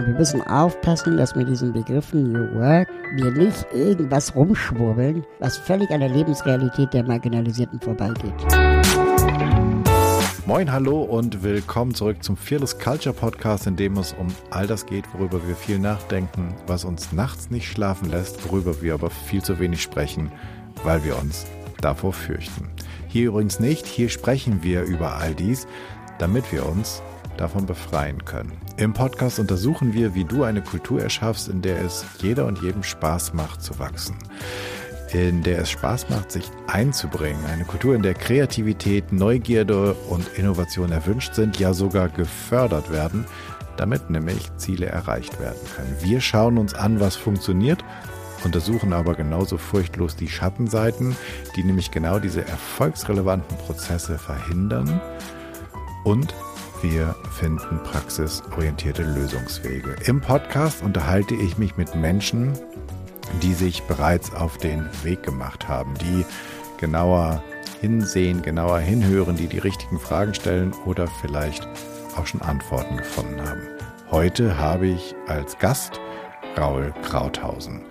Und wir müssen aufpassen, dass mit diesen Begriffen New Work wir nicht irgendwas rumschwurbeln, was völlig an der Lebensrealität der Marginalisierten vorbeigeht. Moin, hallo und willkommen zurück zum Fearless Culture Podcast, in dem es um all das geht, worüber wir viel nachdenken, was uns nachts nicht schlafen lässt, worüber wir aber viel zu wenig sprechen, weil wir uns davor fürchten. Hier übrigens nicht, hier sprechen wir über all dies, damit wir uns davon befreien können. Im Podcast untersuchen wir, wie du eine Kultur erschaffst, in der es jeder und jedem Spaß macht zu wachsen. In der es Spaß macht, sich einzubringen. Eine Kultur, in der Kreativität, Neugierde und Innovation erwünscht sind, ja sogar gefördert werden, damit nämlich Ziele erreicht werden können. Wir schauen uns an, was funktioniert untersuchen aber genauso furchtlos die Schattenseiten, die nämlich genau diese erfolgsrelevanten Prozesse verhindern und wir finden praxisorientierte Lösungswege. Im Podcast unterhalte ich mich mit Menschen, die sich bereits auf den Weg gemacht haben, die genauer hinsehen, genauer hinhören, die die richtigen Fragen stellen oder vielleicht auch schon Antworten gefunden haben. Heute habe ich als Gast Raul Krauthausen.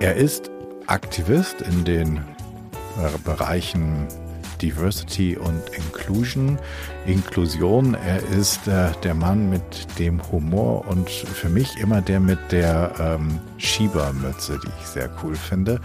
Er ist Aktivist in den äh, Bereichen Diversity und Inclusion. Inklusion, er ist äh, der Mann mit dem Humor und für mich immer der mit der ähm, Schiebermütze, die ich sehr cool finde.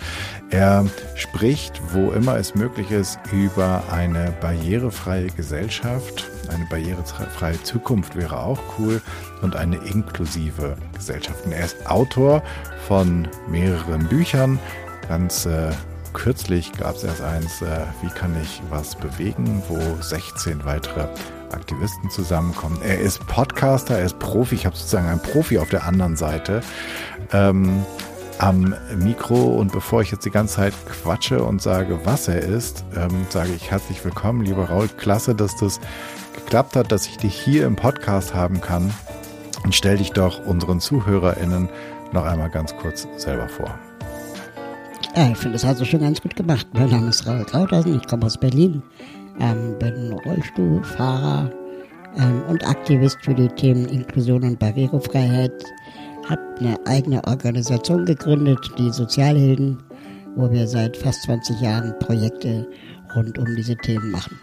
Er spricht, wo immer es möglich ist, über eine barrierefreie Gesellschaft. Eine barrierefreie Zukunft wäre auch cool und eine inklusive Gesellschaft. Und er ist Autor von mehreren Büchern, ganz äh, kürzlich gab es erst eins, äh, wie kann ich was bewegen, wo 16 weitere Aktivisten zusammenkommen. Er ist Podcaster, er ist Profi, ich habe sozusagen einen Profi auf der anderen Seite. Ähm, am Mikro und bevor ich jetzt die ganze Zeit quatsche und sage, was er ist, ähm, sage ich herzlich willkommen, lieber Raul. Klasse, dass das geklappt hat, dass ich dich hier im Podcast haben kann. Und stell dich doch unseren ZuhörerInnen noch einmal ganz kurz selber vor. Ja, ich finde, das hast du schon ganz gut gemacht. Mein Name ist Raul Krauthausen, ich komme aus Berlin, ähm, bin Rollstuhlfahrer ähm, und Aktivist für die Themen Inklusion und Barrierefreiheit. Habe eine eigene Organisation gegründet, die Sozialhelden, wo wir seit fast 20 Jahren Projekte rund um diese Themen machen.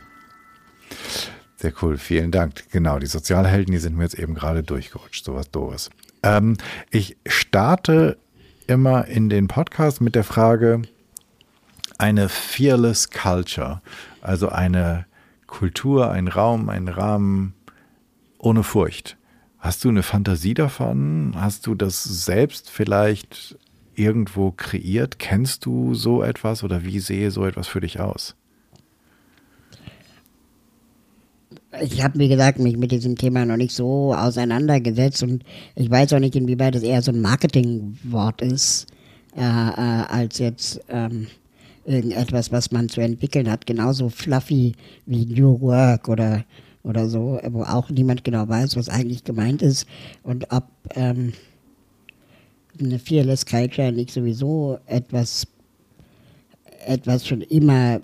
Sehr cool, vielen Dank. Genau, die Sozialhelden, die sind mir jetzt eben gerade durchgerutscht, sowas doofes. Ähm, ich starte immer in den Podcast mit der Frage, eine fearless culture, also eine Kultur, ein Raum, ein Rahmen ohne Furcht. Hast du eine Fantasie davon? Hast du das selbst vielleicht irgendwo kreiert? Kennst du so etwas oder wie sehe so etwas für dich aus? Ich habe, wie gesagt, mich mit diesem Thema noch nicht so auseinandergesetzt und ich weiß auch nicht, inwieweit es eher so ein Marketingwort ist, äh, äh, als jetzt ähm, irgendetwas, was man zu entwickeln hat. Genauso fluffy wie New Work oder, oder so, wo auch niemand genau weiß, was eigentlich gemeint ist und ob ähm, eine Fearless Culture nicht sowieso etwas, etwas schon immer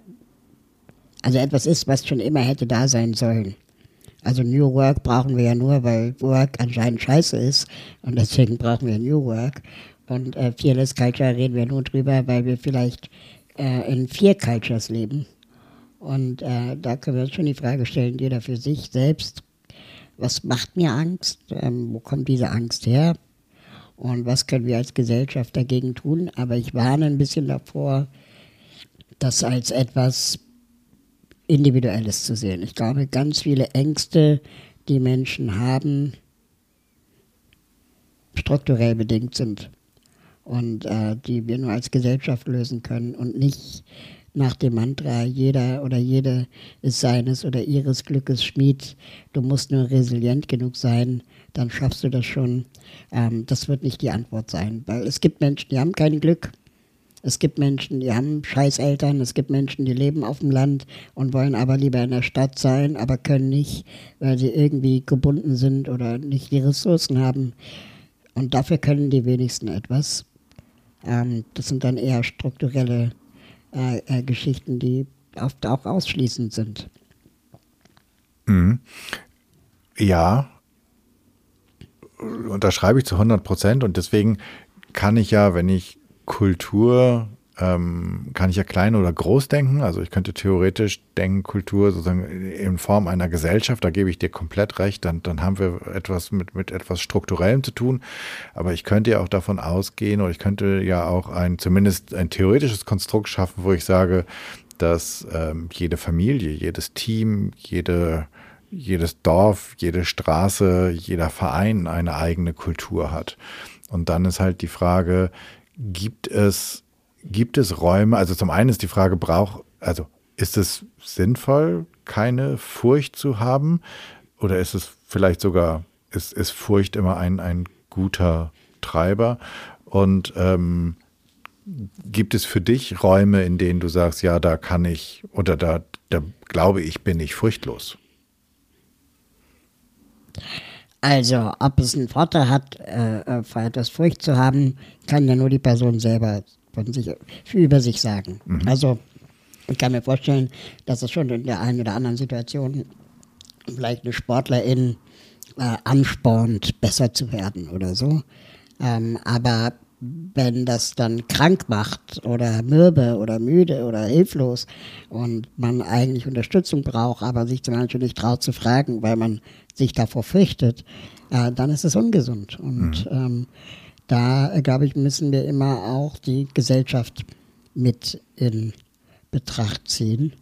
also etwas ist, was schon immer hätte da sein sollen. Also New Work brauchen wir ja nur, weil Work anscheinend scheiße ist und deswegen brauchen wir New Work. Und äh, Fearless Culture reden wir nur drüber, weil wir vielleicht äh, in vier Cultures leben. Und äh, da können wir uns schon die Frage stellen, jeder für sich selbst, was macht mir Angst? Ähm, wo kommt diese Angst her? Und was können wir als Gesellschaft dagegen tun? Aber ich warne ein bisschen davor, das als etwas Individuelles zu sehen. Ich glaube, ganz viele Ängste, die Menschen haben, strukturell bedingt sind und äh, die wir nur als Gesellschaft lösen können und nicht nach dem Mantra, jeder oder jede ist seines oder ihres Glückes Schmied, du musst nur resilient genug sein, dann schaffst du das schon. Ähm, das wird nicht die Antwort sein, weil es gibt Menschen, die haben kein Glück es gibt Menschen, die haben Scheißeltern, es gibt Menschen, die leben auf dem Land und wollen aber lieber in der Stadt sein, aber können nicht, weil sie irgendwie gebunden sind oder nicht die Ressourcen haben. Und dafür können die wenigsten etwas. Ähm, das sind dann eher strukturelle äh, äh, Geschichten, die oft auch ausschließend sind. Mhm. Ja, unterschreibe ich zu 100 Prozent und deswegen kann ich ja, wenn ich Kultur ähm, kann ich ja klein oder groß denken. Also ich könnte theoretisch denken, Kultur sozusagen in Form einer Gesellschaft, da gebe ich dir komplett recht, dann, dann haben wir etwas mit, mit etwas Strukturellem zu tun. Aber ich könnte ja auch davon ausgehen oder ich könnte ja auch ein, zumindest ein theoretisches Konstrukt schaffen, wo ich sage, dass ähm, jede Familie, jedes Team, jede, jedes Dorf, jede Straße, jeder Verein eine eigene Kultur hat. Und dann ist halt die Frage, gibt es Gibt es Räume, also zum einen ist die Frage, braucht, also ist es sinnvoll, keine Furcht zu haben? Oder ist es vielleicht sogar, ist, ist Furcht immer ein, ein guter Treiber? Und ähm, gibt es für dich Räume, in denen du sagst, ja, da kann ich oder da, da glaube ich, bin ich furchtlos? Also, ob es einen Vorteil hat, äh, äh vor etwas Furcht zu haben, kann ja nur die Person selber von sich, über sich sagen. Mhm. Also ich kann mir vorstellen, dass es schon in der einen oder anderen Situation vielleicht eine Sportlerin äh, anspornt, besser zu werden oder so. Ähm, aber wenn das dann krank macht oder mürbe oder müde oder hilflos und man eigentlich Unterstützung braucht, aber sich zum Beispiel nicht traut zu fragen, weil man sich davor fürchtet, äh, dann ist es ungesund. Und mhm. ähm, da, äh, glaube ich, müssen wir immer auch die Gesellschaft mit in Betracht ziehen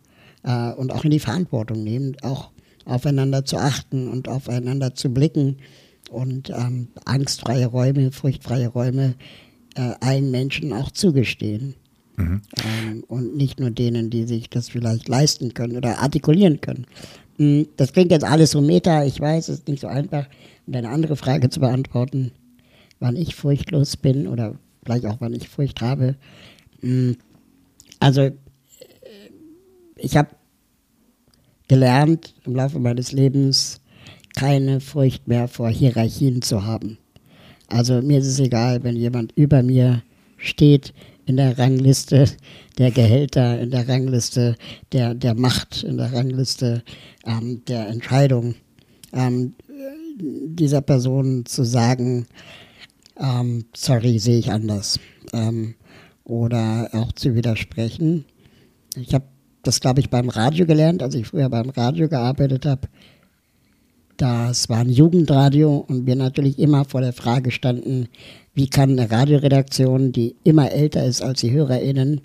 äh, und auch in die Verantwortung nehmen, auch aufeinander zu achten und aufeinander zu blicken und ähm, angstfreie Räume, furchtfreie Räume äh, allen Menschen auch zugestehen. Mhm. Ähm, und nicht nur denen, die sich das vielleicht leisten können oder artikulieren können. Hm, das klingt jetzt alles so meta, ich weiß, es ist nicht so einfach, um eine andere Frage zu beantworten wann ich furchtlos bin oder vielleicht auch, wann ich Furcht habe. Hm, also, äh, ich habe gelernt im Laufe meines Lebens, keine Furcht mehr vor Hierarchien zu haben. Also mir ist es egal, wenn jemand über mir steht in der Rangliste der Gehälter, in der Rangliste der, der Macht, in der Rangliste ähm, der Entscheidung, ähm, dieser Person zu sagen, ähm, sorry, sehe ich anders. Ähm, oder auch zu widersprechen. Ich habe das, glaube ich, beim Radio gelernt, als ich früher beim Radio gearbeitet habe. Das war ein Jugendradio und wir natürlich immer vor der Frage standen, wie kann eine Radioredaktion, die immer älter ist als die HörerInnen,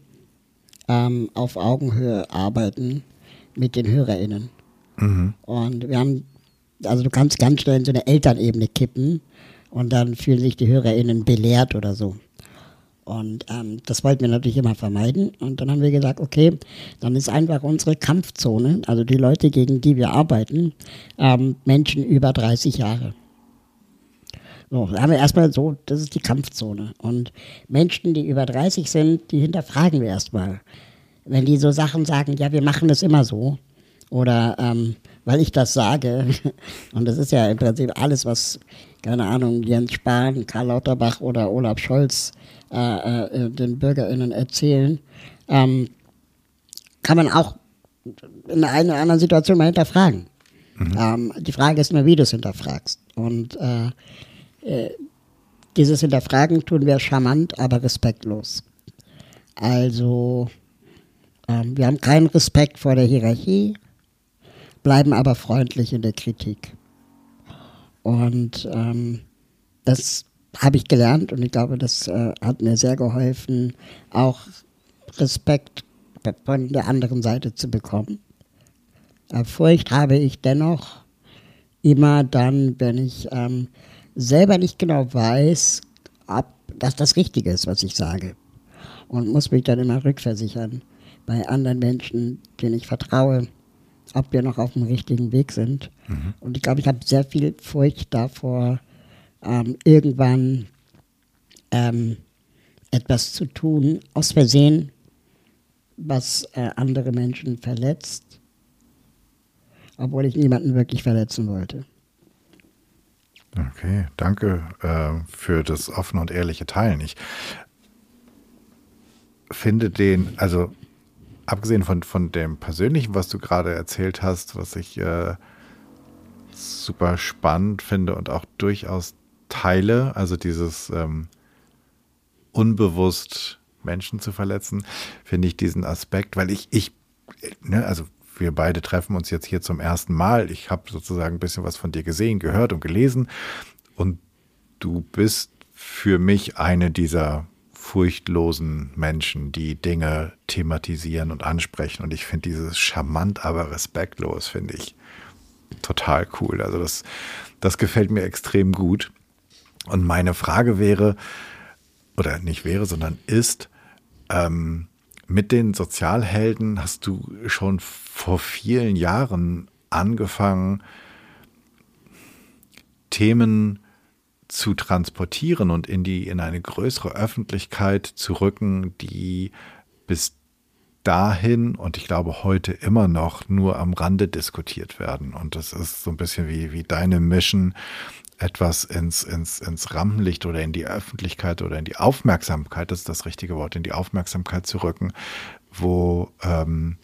ähm, auf Augenhöhe arbeiten mit den HörerInnen. Mhm. Und wir haben, also du kannst ganz schnell in so eine Elternebene kippen und dann fühlen sich die HörerInnen belehrt oder so. Und ähm, das wollten wir natürlich immer vermeiden. Und dann haben wir gesagt, okay, dann ist einfach unsere Kampfzone, also die Leute, gegen die wir arbeiten, ähm, Menschen über 30 Jahre. So, da haben wir erstmal so, das ist die Kampfzone. Und Menschen, die über 30 sind, die hinterfragen wir erstmal. Wenn die so Sachen sagen, ja, wir machen das immer so. Oder ähm, weil ich das sage. Und das ist ja im Prinzip alles, was keine Ahnung, Jens Spahn, Karl Lauterbach oder Olaf Scholz äh, äh, den BürgerInnen erzählen, ähm, kann man auch in einer anderen Situation mal hinterfragen. Mhm. Ähm, die Frage ist nur, wie du es hinterfragst. Und äh, äh, dieses Hinterfragen tun wir charmant, aber respektlos. Also, ähm, wir haben keinen Respekt vor der Hierarchie, bleiben aber freundlich in der Kritik. Und ähm, das habe ich gelernt und ich glaube, das äh, hat mir sehr geholfen, auch Respekt von der anderen Seite zu bekommen. Äh, Furcht habe ich dennoch immer dann, wenn ich ähm, selber nicht genau weiß, ob das das Richtige ist, was ich sage. Und muss mich dann immer rückversichern bei anderen Menschen, denen ich vertraue ob wir noch auf dem richtigen Weg sind. Mhm. Und ich glaube, ich habe sehr viel Furcht davor, ähm, irgendwann ähm, etwas zu tun, aus Versehen, was äh, andere Menschen verletzt, obwohl ich niemanden wirklich verletzen wollte. Okay, danke äh, für das offene und ehrliche Teilen. Ich finde den, also abgesehen von, von dem Persönlichen, was du gerade erzählt hast, was ich äh, super spannend finde und auch durchaus teile, also dieses ähm, unbewusst Menschen zu verletzen, finde ich diesen Aspekt, weil ich, ich, ne, also wir beide treffen uns jetzt hier zum ersten Mal. Ich habe sozusagen ein bisschen was von dir gesehen, gehört und gelesen. Und du bist für mich eine dieser furchtlosen Menschen, die Dinge thematisieren und ansprechen. Und ich finde dieses charmant, aber respektlos, finde ich total cool. Also das, das gefällt mir extrem gut. Und meine Frage wäre, oder nicht wäre, sondern ist, ähm, mit den Sozialhelden hast du schon vor vielen Jahren angefangen, Themen zu transportieren und in die in eine größere Öffentlichkeit zu rücken, die bis dahin und ich glaube heute immer noch nur am Rande diskutiert werden. Und das ist so ein bisschen wie, wie deine Mission, etwas ins, ins, ins Rampenlicht oder in die Öffentlichkeit oder in die Aufmerksamkeit, das ist das richtige Wort, in die Aufmerksamkeit zu rücken, wo ähm,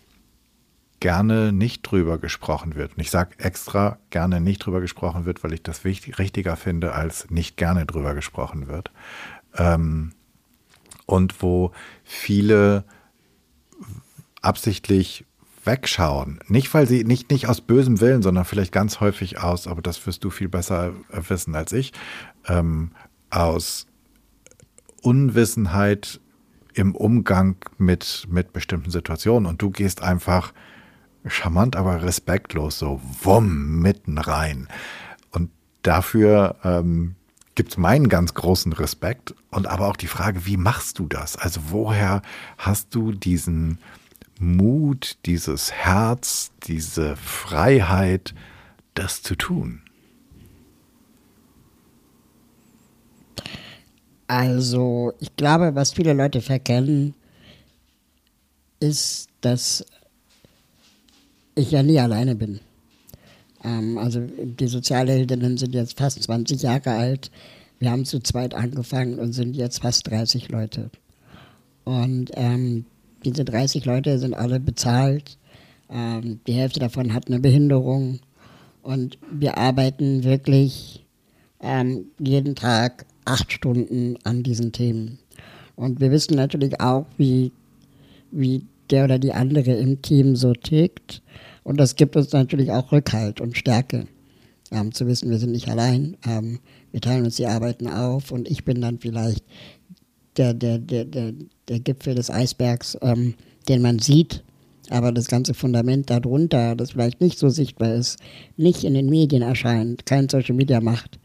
gerne nicht drüber gesprochen wird. Und ich sage extra gerne nicht drüber gesprochen wird, weil ich das wichtig, richtiger finde, als nicht gerne drüber gesprochen wird. Ähm, und wo viele absichtlich wegschauen. Nicht, weil sie, nicht, nicht aus bösem Willen, sondern vielleicht ganz häufig aus, aber das wirst du viel besser wissen als ich, ähm, aus Unwissenheit im Umgang mit, mit bestimmten Situationen. Und du gehst einfach charmant, aber respektlos so wumm mitten rein. Und dafür ähm, gibt es meinen ganz großen Respekt und aber auch die Frage, wie machst du das? Also woher hast du diesen Mut, dieses Herz, diese Freiheit, das zu tun? Also, ich glaube, was viele Leute verkennen, ist, dass ich ja nie alleine bin. Ähm, also, die Sozialheldinnen sind jetzt fast 20 Jahre alt. Wir haben zu zweit angefangen und sind jetzt fast 30 Leute. Und ähm, diese 30 Leute sind alle bezahlt. Ähm, die Hälfte davon hat eine Behinderung. Und wir arbeiten wirklich ähm, jeden Tag acht Stunden an diesen Themen. Und wir wissen natürlich auch, wie, wie der oder die andere im Team so tickt. Und das gibt uns natürlich auch Rückhalt und Stärke, ähm, zu wissen, wir sind nicht allein. Ähm, wir teilen uns die Arbeiten auf und ich bin dann vielleicht der, der, der, der, der Gipfel des Eisbergs, ähm, den man sieht, aber das ganze Fundament darunter, das vielleicht nicht so sichtbar ist, nicht in den Medien erscheint, kein Social Media macht,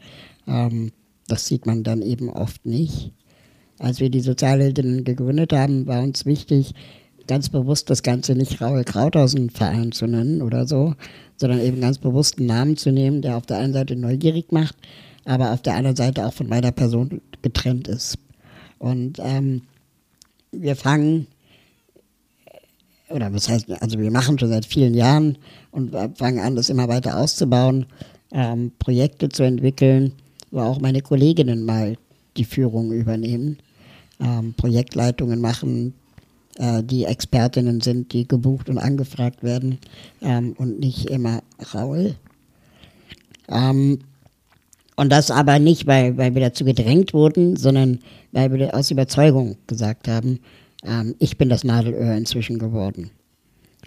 ähm, das sieht man dann eben oft nicht. Als wir die Sozialheldinnen gegründet haben, war uns wichtig, ganz bewusst das Ganze nicht Raul Krauthausen Verein zu nennen oder so, sondern eben ganz bewusst einen Namen zu nehmen, der auf der einen Seite neugierig macht, aber auf der anderen Seite auch von meiner Person getrennt ist. Und ähm, wir fangen, oder was heißt, also wir machen schon seit vielen Jahren und fangen an, das immer weiter auszubauen, ähm, Projekte zu entwickeln, wo auch meine Kolleginnen mal die Führung übernehmen, ähm, Projektleitungen machen, äh, die Expertinnen sind, die gebucht und angefragt werden ähm, und nicht immer Raul. Ähm, und das aber nicht, weil, weil wir dazu gedrängt wurden, sondern weil wir aus Überzeugung gesagt haben, ähm, ich bin das Nadelöhr inzwischen geworden.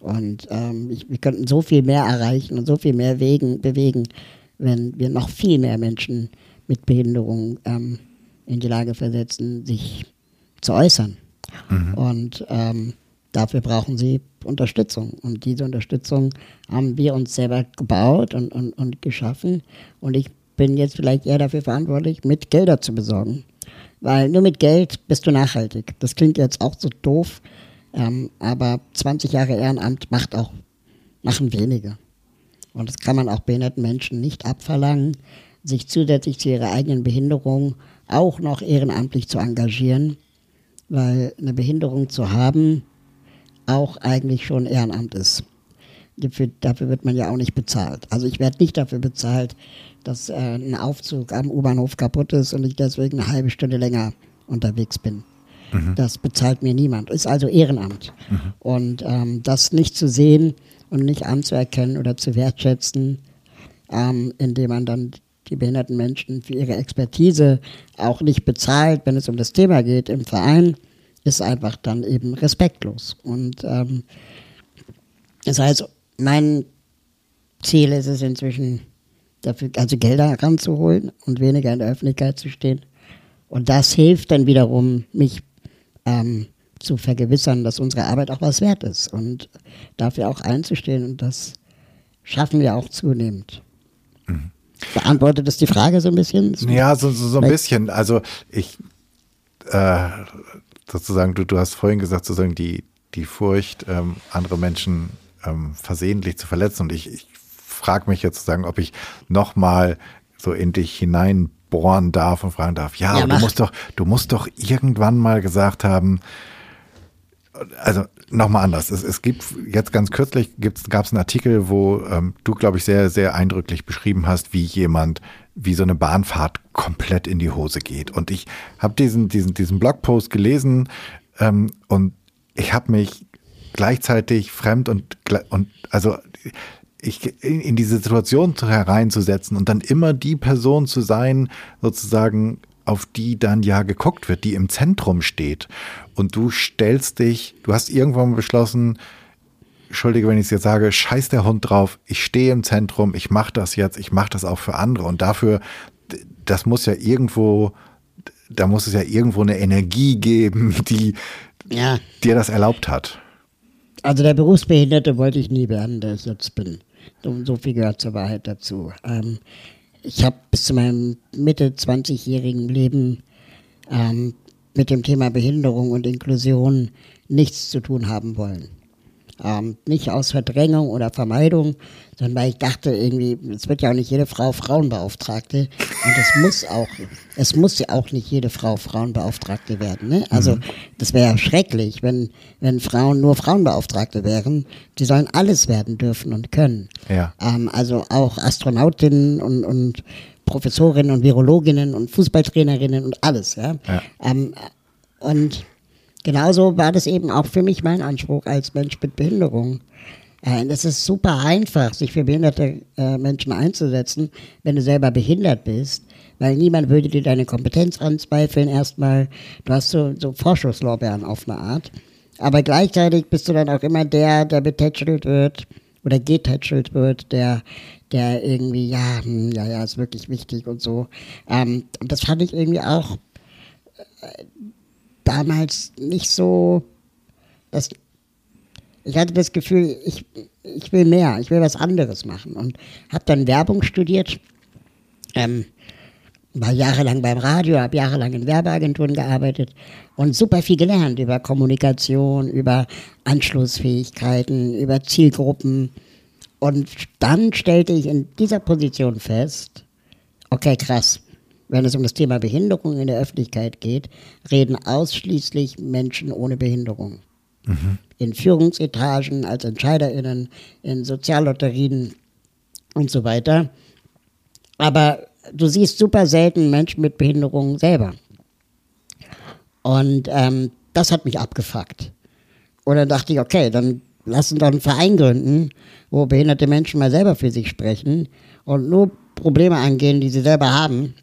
Und ähm, ich, wir könnten so viel mehr erreichen und so viel mehr wegen, bewegen, wenn wir noch viel mehr Menschen mit Behinderung ähm, in die Lage versetzen, sich zu äußern. Mhm. Und ähm, dafür brauchen sie Unterstützung. Und diese Unterstützung haben wir uns selber gebaut und, und, und geschaffen. Und ich bin jetzt vielleicht eher dafür verantwortlich, mit Gelder zu besorgen. Weil nur mit Geld bist du nachhaltig. Das klingt jetzt auch so doof, ähm, aber 20 Jahre Ehrenamt macht auch, machen wenige. Und das kann man auch behinderten Menschen nicht abverlangen, sich zusätzlich zu ihrer eigenen Behinderung auch noch ehrenamtlich zu engagieren, weil eine Behinderung zu haben auch eigentlich schon Ehrenamt ist. Dafür, dafür wird man ja auch nicht bezahlt. Also ich werde nicht dafür bezahlt, dass äh, ein Aufzug am U-Bahnhof kaputt ist und ich deswegen eine halbe Stunde länger unterwegs bin. Mhm. Das bezahlt mir niemand. Ist also Ehrenamt. Mhm. Und ähm, das nicht zu sehen und nicht anzuerkennen oder zu wertschätzen, ähm, indem man dann die behinderten Menschen für ihre Expertise auch nicht bezahlt, wenn es um das Thema geht im Verein, ist einfach dann eben respektlos. Und ähm, das heißt, mein Ziel ist es inzwischen, dafür, also Gelder heranzuholen und weniger in der Öffentlichkeit zu stehen. Und das hilft dann wiederum, mich ähm, zu vergewissern, dass unsere Arbeit auch was wert ist und dafür auch einzustehen. Und das schaffen wir auch zunehmend. Mhm. Beantwortet das die Frage so ein bisschen? Ja, so, so, so ein bisschen. Also ich äh, sozusagen, du, du hast vorhin gesagt, sozusagen die, die Furcht, ähm, andere Menschen ähm, versehentlich zu verletzen. Und ich, ich frage mich jetzt sozusagen, ob ich nochmal so in dich hineinbohren darf und fragen darf, ja, ja du musst doch, du musst doch irgendwann mal gesagt haben, also nochmal anders. Es, es gibt jetzt ganz kürzlich gab es einen Artikel, wo ähm, du, glaube ich, sehr, sehr eindrücklich beschrieben hast, wie jemand, wie so eine Bahnfahrt komplett in die Hose geht. Und ich habe diesen, diesen, diesen Blogpost gelesen ähm, und ich habe mich gleichzeitig fremd und, und also ich, in, in diese Situation hereinzusetzen und dann immer die Person zu sein, sozusagen, auf die dann ja geguckt wird, die im Zentrum steht. Und du stellst dich, du hast irgendwann beschlossen, Entschuldige, wenn ich es jetzt sage, scheiß der Hund drauf, ich stehe im Zentrum, ich mache das jetzt, ich mache das auch für andere. Und dafür, das muss ja irgendwo, da muss es ja irgendwo eine Energie geben, die ja. dir das erlaubt hat. Also der Berufsbehinderte wollte ich nie werden, der ich jetzt bin. So, viel gehört zur Wahrheit dazu. Ähm, ich habe bis zu meinem Mitte 20-jährigen Leben ähm, mit dem Thema Behinderung und Inklusion nichts zu tun haben wollen. Ähm, nicht aus Verdrängung oder Vermeidung, sondern weil ich dachte irgendwie, es wird ja auch nicht jede Frau Frauenbeauftragte und es muss auch, es muss ja auch nicht jede Frau Frauenbeauftragte werden. Ne? Also mhm. das wäre ja schrecklich, wenn, wenn Frauen nur Frauenbeauftragte wären. Die sollen alles werden dürfen und können. Ja. Ähm, also auch Astronautinnen und, und Professorinnen und Virologinnen und Fußballtrainerinnen und alles. Ja. ja. Ähm, und genauso war das eben auch für mich mein Anspruch als Mensch mit Behinderung. Äh, es ist super einfach, sich für behinderte äh, Menschen einzusetzen, wenn du selber behindert bist, weil niemand würde dir deine Kompetenz anzweifeln erstmal. Du hast so, so Vorschusslorbeeren auf eine Art. Aber gleichzeitig bist du dann auch immer der, der betätschelt wird oder getätschelt wird, der, der irgendwie, ja, hm, ja, ja, ist wirklich wichtig und so. Ähm, und das fand ich irgendwie auch äh, damals nicht so, das, ich hatte das Gefühl, ich, ich will mehr, ich will was anderes machen und habe dann Werbung studiert, ähm, war jahrelang beim Radio, habe jahrelang in Werbeagenturen gearbeitet und super viel gelernt über Kommunikation, über Anschlussfähigkeiten, über Zielgruppen. Und dann stellte ich in dieser Position fest, okay, krass, wenn es um das Thema Behinderung in der Öffentlichkeit geht, reden ausschließlich Menschen ohne Behinderung. Mhm. In Führungsetagen, als EntscheiderInnen, in Soziallotterien und so weiter. Aber du siehst super selten Menschen mit Behinderung selber. Und ähm, das hat mich abgefuckt. Und dann dachte ich, okay, dann lass uns doch einen Verein gründen, wo behinderte Menschen mal selber für sich sprechen und nur Probleme angehen, die sie selber haben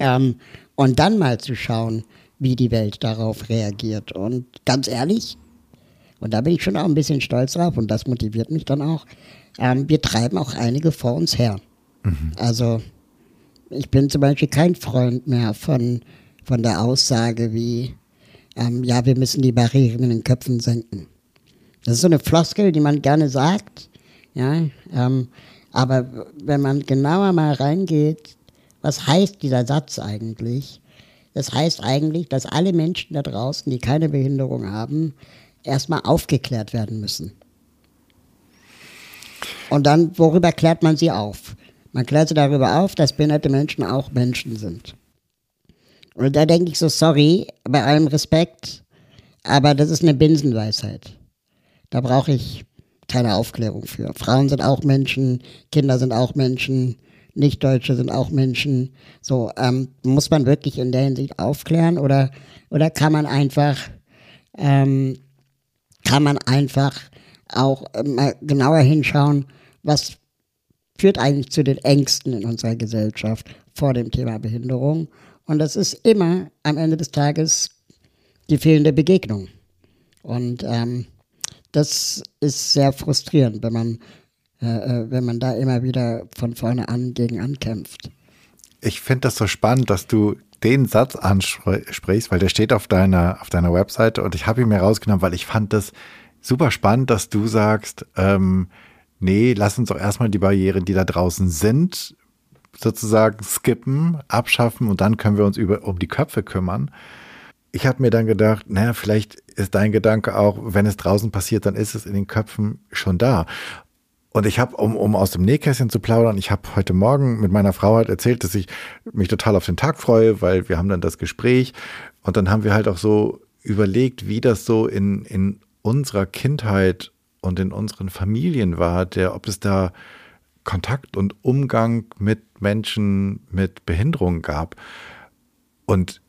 ähm, und dann mal zu schauen, wie die Welt darauf reagiert. Und ganz ehrlich, und da bin ich schon auch ein bisschen stolz drauf und das motiviert mich dann auch, ähm, wir treiben auch einige vor uns her. Mhm. Also ich bin zum Beispiel kein Freund mehr von, von der Aussage wie, ähm, ja, wir müssen die Barrieren in den Köpfen senken. Das ist so eine Floskel, die man gerne sagt, ja, ähm, aber wenn man genauer mal reingeht, was heißt dieser Satz eigentlich? Das heißt eigentlich, dass alle Menschen da draußen, die keine Behinderung haben, erstmal aufgeklärt werden müssen. Und dann, worüber klärt man sie auf? Man klärt sie darüber auf, dass behinderte Menschen auch Menschen sind. Und da denke ich so, sorry, bei allem Respekt, aber das ist eine Binsenweisheit. Da brauche ich keine Aufklärung für. Frauen sind auch Menschen, Kinder sind auch Menschen, Nichtdeutsche sind auch Menschen. So, ähm, muss man wirklich in der Hinsicht aufklären oder, oder kann man einfach, ähm, kann man einfach auch äh, mal genauer hinschauen, was führt eigentlich zu den Ängsten in unserer Gesellschaft vor dem Thema Behinderung. Und das ist immer am Ende des Tages die fehlende Begegnung. Und ähm, das ist sehr frustrierend, wenn man, äh, äh wenn man da immer wieder von vorne an gegen ankämpft. Ich finde das so spannend, dass du den Satz ansprichst, weil der steht auf deiner, auf deiner Webseite und ich habe ihn mir rausgenommen, weil ich fand das super spannend, dass du sagst, ähm, nee, lass uns doch erstmal die Barrieren, die da draußen sind, sozusagen skippen, abschaffen und dann können wir uns über, um die Köpfe kümmern. Ich habe mir dann gedacht, naja, vielleicht ist dein Gedanke auch, wenn es draußen passiert, dann ist es in den Köpfen schon da. Und ich habe, um, um aus dem Nähkästchen zu plaudern, ich habe heute Morgen mit meiner Frau halt erzählt, dass ich mich total auf den Tag freue, weil wir haben dann das Gespräch und dann haben wir halt auch so überlegt, wie das so in, in unserer Kindheit und in unseren Familien war, der, ob es da Kontakt und Umgang mit Menschen mit Behinderung gab. Und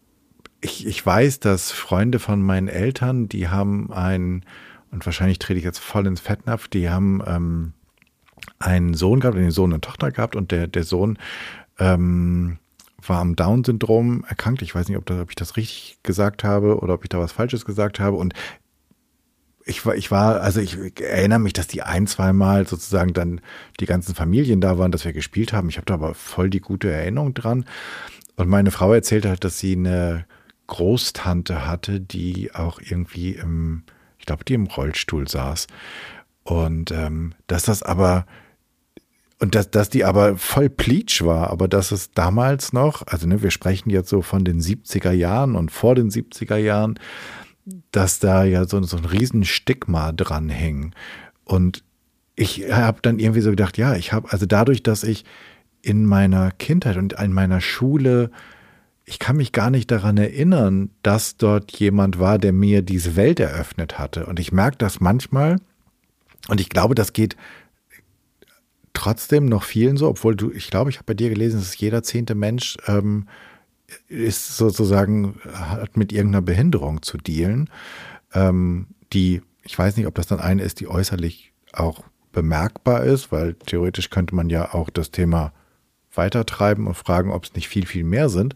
ich, ich weiß, dass Freunde von meinen Eltern, die haben ein, und wahrscheinlich trete ich jetzt voll ins Fettnapf, die haben ähm, einen Sohn gehabt, einen Sohn und Tochter gehabt und der, der Sohn ähm, war am Down-Syndrom erkrankt. Ich weiß nicht, ob, das, ob ich das richtig gesagt habe oder ob ich da was Falsches gesagt habe. Und ich war, ich war, also ich erinnere mich, dass die ein, zwei Mal sozusagen dann die ganzen Familien da waren, dass wir gespielt haben. Ich habe da aber voll die gute Erinnerung dran. Und meine Frau erzählte halt, dass sie eine Großtante hatte, die auch irgendwie im, ich glaube, die im Rollstuhl saß. Und ähm, dass das aber, und dass, dass die aber voll pleatsch war, aber dass es damals noch, also ne, wir sprechen jetzt so von den 70er Jahren und vor den 70er Jahren, dass da ja so, so ein riesen Stigma dran hing. Und ich habe dann irgendwie so gedacht, ja, ich habe, also dadurch, dass ich in meiner Kindheit und in meiner Schule, ich kann mich gar nicht daran erinnern, dass dort jemand war, der mir diese Welt eröffnet hatte. Und ich merke das manchmal, und ich glaube, das geht trotzdem noch vielen so, obwohl du, ich glaube, ich habe bei dir gelesen, dass jeder zehnte Mensch ähm, ist sozusagen, hat mit irgendeiner Behinderung zu dealen, ähm, die, ich weiß nicht, ob das dann eine ist, die äußerlich auch bemerkbar ist, weil theoretisch könnte man ja auch das Thema weitertreiben und fragen, ob es nicht viel, viel mehr sind.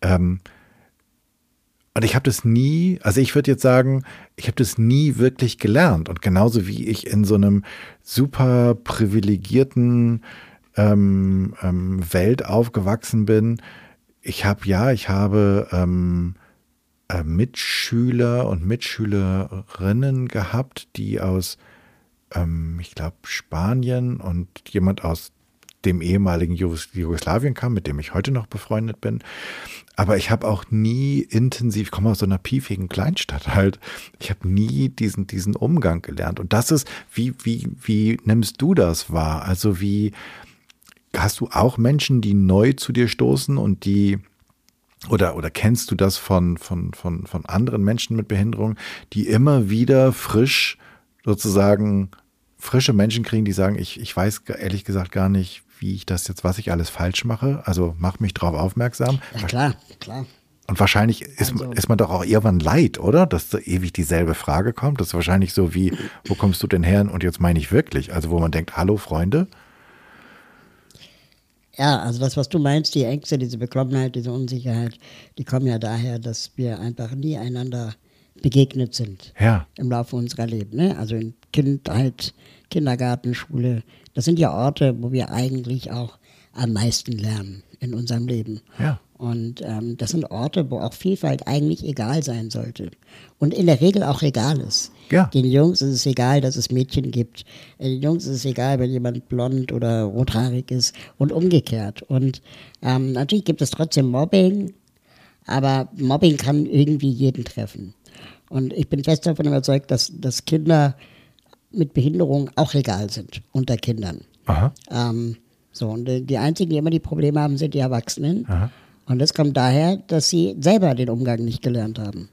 Ähm, und ich habe das nie, also ich würde jetzt sagen, ich habe das nie wirklich gelernt. Und genauso wie ich in so einem super privilegierten ähm, ähm, Welt aufgewachsen bin, ich habe ja, ich habe ähm, äh, Mitschüler und Mitschülerinnen gehabt, die aus, ähm, ich glaube, Spanien und jemand aus dem ehemaligen Jugoslawien kam, mit dem ich heute noch befreundet bin. Aber ich habe auch nie intensiv, ich komme aus so einer piefigen Kleinstadt halt, ich habe nie diesen, diesen Umgang gelernt. Und das ist, wie, wie, wie nimmst du das wahr? Also wie, hast du auch Menschen, die neu zu dir stoßen und die oder, oder kennst du das von, von, von, von anderen Menschen mit Behinderung, die immer wieder frisch sozusagen frische Menschen kriegen, die sagen, ich, ich weiß ehrlich gesagt gar nicht, wie ich das jetzt, was ich alles falsch mache. Also mach mich darauf aufmerksam. Ja, klar, klar. Und wahrscheinlich ist, also, ist man doch auch irgendwann leid, oder? Dass da ewig dieselbe Frage kommt. Das ist wahrscheinlich so wie, wo kommst du denn her? Und jetzt meine ich wirklich. Also wo man denkt, hallo Freunde, ja, also das, was du meinst, die Ängste, diese Beklommenheit, diese Unsicherheit, die kommen ja daher, dass wir einfach nie einander begegnet sind ja. im Laufe unserer Leben. Ne? Also in Kindheit, Kindergarten, Schule, das sind ja Orte, wo wir eigentlich auch am meisten lernen in unserem Leben. Ja. Und ähm, das sind Orte, wo auch Vielfalt eigentlich egal sein sollte. Und in der Regel auch egal ist. Ja. Den Jungs ist es egal, dass es Mädchen gibt. Äh, den Jungs ist es egal, wenn jemand blond oder rothaarig ist und umgekehrt. Und ähm, natürlich gibt es trotzdem Mobbing, aber Mobbing kann irgendwie jeden treffen. Und ich bin fest davon überzeugt, dass, dass Kinder mit Behinderung auch egal sind unter Kindern. Aha. Ähm, so, und die einzigen, die immer die Probleme haben, sind die Erwachsenen. Aha. Und das kommt daher, dass sie selber den Umgang nicht gelernt haben.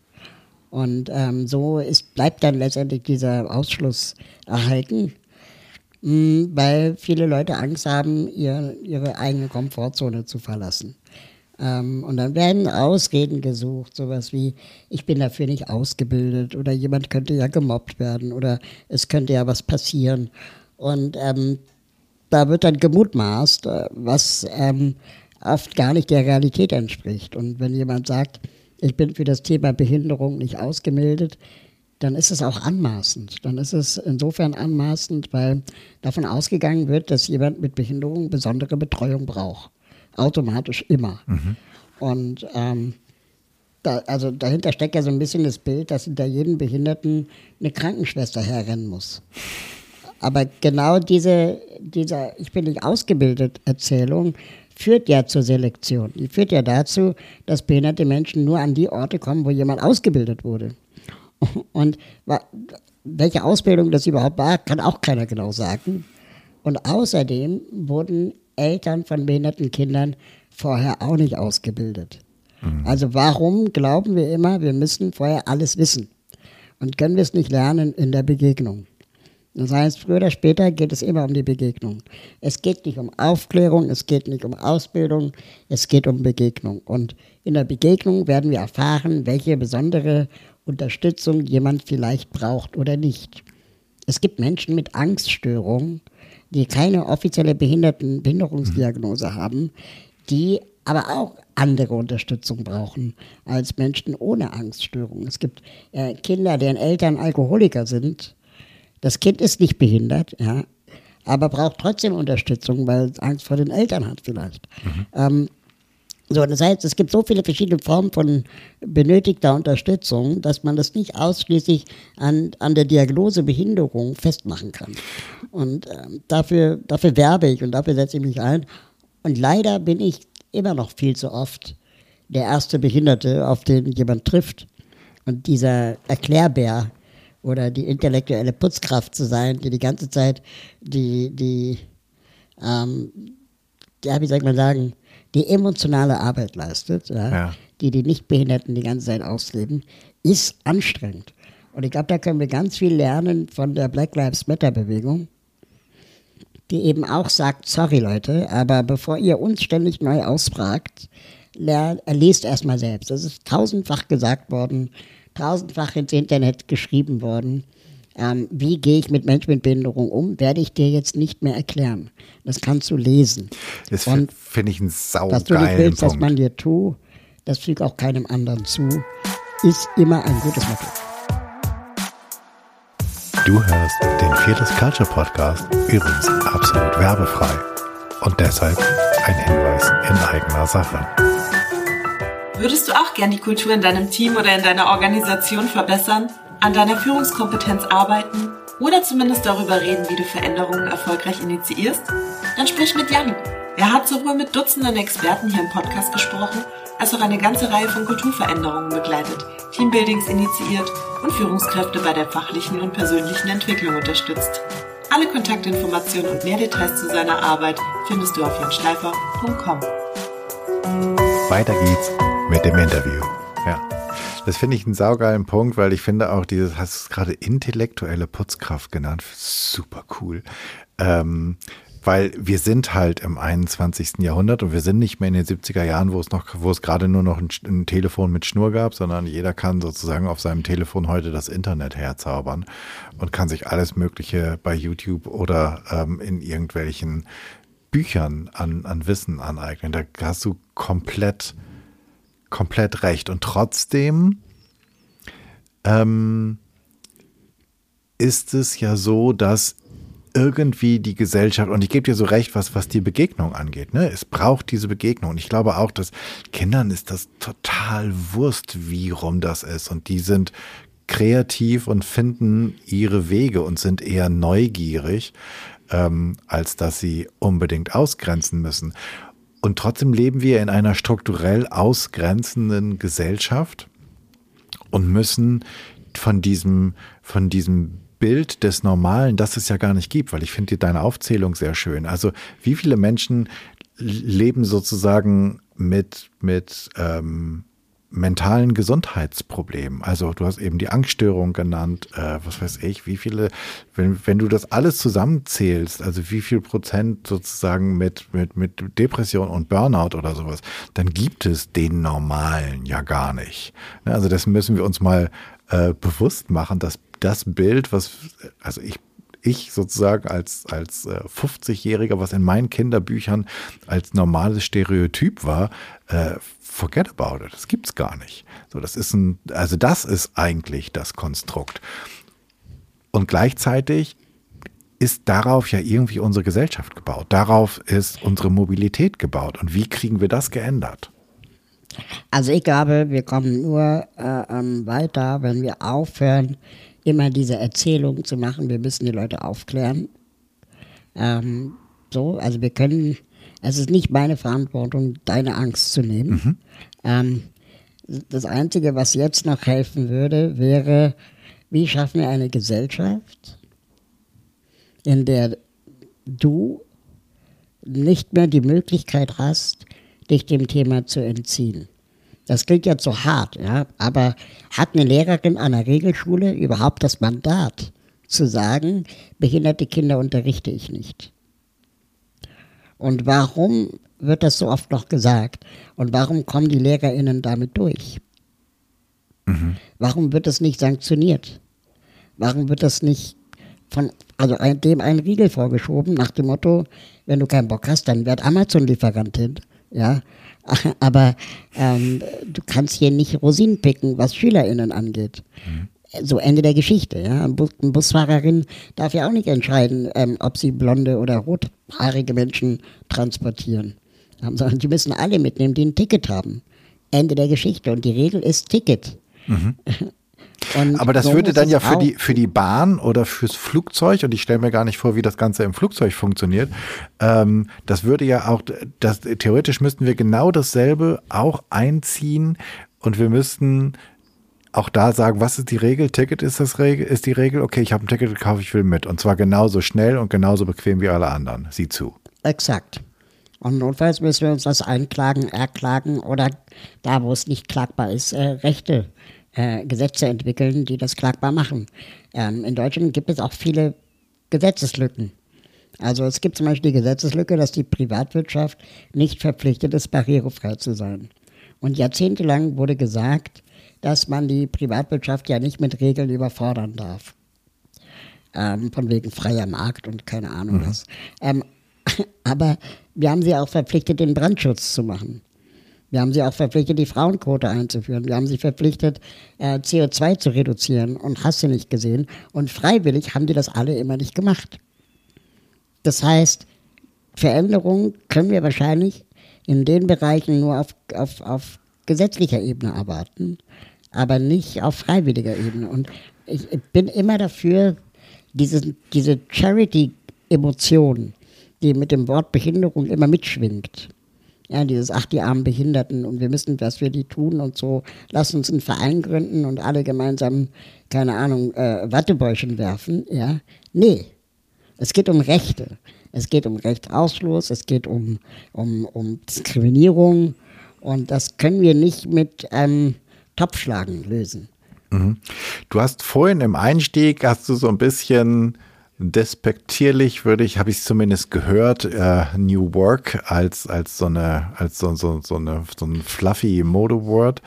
Und ähm, so ist, bleibt dann letztendlich dieser Ausschluss erhalten, mh, hm, weil viele Leute Angst haben, ihr, ihre eigene Komfortzone zu verlassen. Ähm, und dann werden Ausreden gesucht, sowas wie, ich bin dafür nicht ausgebildet oder jemand könnte ja gemobbt werden oder es könnte ja was passieren. Und ähm, da wird dann gemutmaßt, äh, was ähm, oft gar nicht der Realität entspricht. Und wenn jemand sagt, ich bin für das Thema Behinderung nicht ausgemeldet, dann ist es auch anmaßend. Dann ist es insofern anmaßend, weil davon ausgegangen wird, dass jemand mit Behinderung besondere Betreuung braucht. Automatisch immer. Mhm. Und ähm, da, also dahinter steckt ja so ein bisschen das Bild, dass hinter jedem Behinderten eine Krankenschwester herrennen muss. Aber genau diese, diese Ich bin nicht ausgebildet Erzählung führt ja zur Selektion. Die führt ja dazu, dass behinderte Menschen nur an die Orte kommen, wo jemand ausgebildet wurde. Und welche Ausbildung das überhaupt war, kann auch keiner genau sagen. Und außerdem wurden Eltern von behinderten Kindern vorher auch nicht ausgebildet. Mhm. Also warum glauben wir immer, wir müssen vorher alles wissen? Und können wir es nicht lernen in der Begegnung? Das heißt, früher oder später geht es immer um die Begegnung. Es geht nicht um Aufklärung, es geht nicht um Ausbildung, es geht um Begegnung. Und in der Begegnung werden wir erfahren, welche besondere Unterstützung jemand vielleicht braucht oder nicht. Es gibt Menschen mit Angststörungen, die keine offizielle Behinderten Behinderungsdiagnose haben, die aber auch andere Unterstützung brauchen als Menschen ohne Angststörungen. Es gibt äh, Kinder, deren Eltern Alkoholiker sind. Das Kind ist nicht behindert, ja, aber braucht trotzdem Unterstützung, weil es Angst vor den Eltern hat vielleicht. Mhm. Ähm, so, das heißt, es gibt so viele verschiedene Formen von benötigter Unterstützung, dass man das nicht ausschließlich an, an der Diagnose Behinderung festmachen kann. Und äh, dafür, dafür werbe ich und dafür setze ich mich ein. Und leider bin ich immer noch viel zu oft der erste Behinderte, auf den jemand trifft. Und dieser Erklärbär oder die intellektuelle Putzkraft zu sein, die die ganze Zeit die, die ähm, ja, wie soll man sagen, die emotionale Arbeit leistet, ja, ja. die die Nichtbehinderten die ganze Zeit ausleben, ist anstrengend. Und ich glaube, da können wir ganz viel lernen von der Black Lives Matter Bewegung, die eben auch sagt, sorry Leute, aber bevor ihr uns ständig neu ausfragt, lernt, lest erstmal selbst. Das ist tausendfach gesagt worden, tausendfach ins Internet geschrieben worden ähm, wie gehe ich mit Menschen mit Behinderung um, werde ich dir jetzt nicht mehr erklären. Das kannst du lesen. Das finde ich ein saugeilen Dass du nicht willst, Punkt. dass man dir tut, das fügt auch keinem anderen zu, ist immer ein gutes Motto. Du hörst den Viertes Culture Podcast, übrigens absolut werbefrei und deshalb ein Hinweis in eigener Sache. Würdest du auch gern die Kultur in deinem Team oder in deiner Organisation verbessern? An deiner Führungskompetenz arbeiten oder zumindest darüber reden, wie du Veränderungen erfolgreich initiierst? Dann sprich mit Jan. Er hat sowohl mit Dutzenden Experten hier im Podcast gesprochen, als auch eine ganze Reihe von Kulturveränderungen begleitet, Teambuildings initiiert und Führungskräfte bei der fachlichen und persönlichen Entwicklung unterstützt. Alle Kontaktinformationen und mehr Details zu seiner Arbeit findest du auf janschleifer.com. Weiter geht's mit dem Interview. Ja. Das finde ich einen saugeilen Punkt, weil ich finde auch dieses, hast du es gerade intellektuelle Putzkraft genannt, super cool. Ähm, weil wir sind halt im 21. Jahrhundert und wir sind nicht mehr in den 70er Jahren, wo es noch, wo es gerade nur noch ein, ein, Telefon mit Schnur gab, sondern jeder kann sozusagen auf seinem Telefon heute das Internet herzaubern und kann sich alles Mögliche bei YouTube oder ähm, in irgendwelchen Büchern an, an Wissen aneignen. Da hast du komplett komplett recht. Und trotzdem ähm, ist es ja so, dass irgendwie die Gesellschaft, und ich gebe dir so recht, was, was die Begegnung angeht, ne? Es braucht diese Begegnung. Und ich glaube auch, dass Kindern ist das total Wurst, wie rum das ist. Und die sind kreativ und finden ihre Wege und sind eher neugierig, ähm, als dass sie unbedingt ausgrenzen müssen. Und trotzdem leben wir in einer strukturell ausgrenzenden Gesellschaft und müssen von diesem, von diesem Bild des Normalen, das es ja gar nicht gibt, weil ich finde deine Aufzählung sehr schön. Also wie viele Menschen leben sozusagen mit, mit ähm, mentalen Gesundheitsproblemen. Also du hast eben die Angststörung genannt, äh, was weiß ich, wie viele, wenn, wenn du das alles zusammenzählst, also wie viel Prozent sozusagen mit, mit, mit Depression und Burnout oder sowas, dann gibt es den Normalen ja gar nicht. Ne, also das müssen wir uns mal äh, bewusst machen, dass das Bild, was, also ich ich sozusagen als, als 50-Jähriger, äh, was in meinen Kinderbüchern als normales Stereotyp war, äh, forget about it. Das gibt's gar nicht. So, das ist ein, also das ist eigentlich das Konstrukt. Und gleichzeitig ist darauf ja irgendwie unsere Gesellschaft gebaut. Darauf ist unsere Mobilität gebaut. Und wie kriegen wir das geändert? Also ich glaube, wir kommen nur äh, ähm, weiter, wenn wir aufhören, immer diese Erzählung zu machen. Wir müssen die Leute aufklären. Ähm, so, also wir können, es ist nicht meine Verantwortung, deine Angst zu nehmen. Mhm. Ähm, das Einzige, was jetzt noch helfen würde, wäre, wie schaffen wir eine Gesellschaft, in der du nicht mehr die Möglichkeit hast, dich dem Thema zu entziehen. Das klingt jetzt so hart, ja, aber hat eine Lehrerin an der Regelschule überhaupt das Mandat zu sagen, behinderte Kinder unterrichte ich nicht? Und warum wird das so oft noch gesagt? Und warum kommen die LehrerInnen damit durch? Mhm. Warum wird das nicht sanktioniert? Warum wird das nicht von, also dem einen Riegel vorgeschoben, nach dem Motto, wenn du keinen Bock hast, dann werd Amazon-Lieferantin. Ja, aber ähm, du kannst hier nicht Rosinen picken, was SchülerInnen angeht. Mhm. So Ende der Geschichte. Ja? Eine Busfahrerin darf ja auch nicht entscheiden, ähm, ob sie blonde oder rothaarige Menschen transportieren. Sondern die müssen alle mitnehmen, die ein Ticket haben. Ende der Geschichte. Und die Regel ist Ticket. Mhm. Und Aber das so würde dann ja für die, für die Bahn oder fürs Flugzeug, und ich stelle mir gar nicht vor, wie das Ganze im Flugzeug funktioniert, ähm, das würde ja auch, das, theoretisch müssten wir genau dasselbe auch einziehen und wir müssten auch da sagen, was ist die Regel? Ticket ist das Regel, ist die Regel, okay, ich habe ein Ticket gekauft, ich will mit. Und zwar genauso schnell und genauso bequem wie alle anderen. Sieh zu. Exakt. Und notfalls müssen wir uns das einklagen, erklagen oder da, wo es nicht klagbar ist, äh, Rechte äh, Gesetze entwickeln, die das klagbar machen. Ähm, in Deutschland gibt es auch viele Gesetzeslücken. Also es gibt zum Beispiel die Gesetzeslücke, dass die Privatwirtschaft nicht verpflichtet ist, barrierefrei zu sein. Und jahrzehntelang wurde gesagt, dass man die Privatwirtschaft ja nicht mit Regeln überfordern darf. Ähm, von wegen freier Markt und keine Ahnung mhm. was. Ähm, aber wir haben sie auch verpflichtet, den Brandschutz zu machen. Wir haben sie auch verpflichtet, die Frauenquote einzuführen. Wir haben sie verpflichtet, äh, CO2 zu reduzieren und hast du nicht gesehen. Und freiwillig haben die das alle immer nicht gemacht. Das heißt, Veränderungen können wir wahrscheinlich in den Bereichen nur auf, auf, auf gesetzlicher Ebene erwarten, aber nicht auf freiwilliger Ebene. Und ich, bin immer dafür, diese, diese Charity-Emotion, die mit dem Wort Behinderung immer mitschwingt, ja, dieses, ach, die armen Behinderten und wir müssen was für die tun und so. Lass uns einen Verein gründen und alle gemeinsam, keine Ahnung, äh, Wattebäuschen werfen. Ja, nee. Es geht um Rechte. Es geht um Rechtsausschluss, es geht um, um, um Diskriminierung und das können wir nicht mit ähm, Topfschlagen lösen. Mhm. Du hast vorhin im Einstieg, hast du so ein bisschen despektierlich würde ich, habe ich zumindest gehört, äh, New Work als, als so eine, als so, so, so eine, so ein fluffy Modeword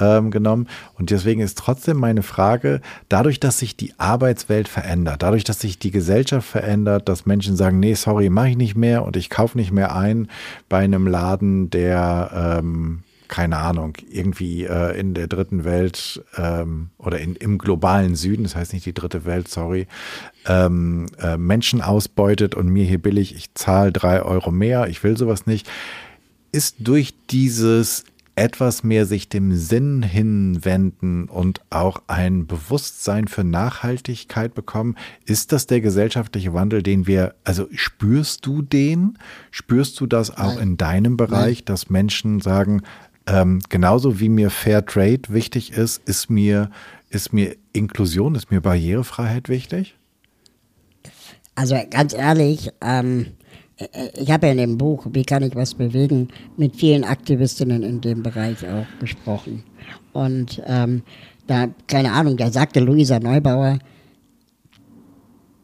ähm, genommen. Und deswegen ist trotzdem meine Frage, dadurch, dass sich die Arbeitswelt verändert, dadurch, dass sich die Gesellschaft verändert, dass Menschen sagen, nee, sorry, mache ich nicht mehr und ich kaufe nicht mehr ein bei einem Laden, der ähm, keine Ahnung, irgendwie äh, in der dritten Welt ähm, oder in, im globalen Süden, das heißt nicht die dritte Welt, sorry, ähm, äh, Menschen ausbeutet und mir hier billig, ich zahle drei Euro mehr, ich will sowas nicht, ist durch dieses etwas mehr sich dem Sinn hinwenden und auch ein Bewusstsein für Nachhaltigkeit bekommen. Ist das der gesellschaftliche Wandel, den wir, also spürst du den? Spürst du das auch Nein. in deinem Bereich, Nein. dass Menschen sagen, ähm, genauso wie mir Fair Trade wichtig ist, ist mir, ist mir Inklusion, ist mir Barrierefreiheit wichtig? Also ganz ehrlich, ähm, ich habe ja in dem Buch, wie kann ich was bewegen, mit vielen Aktivistinnen in dem Bereich auch gesprochen. Und ähm, da, keine Ahnung, da sagte Luisa Neubauer,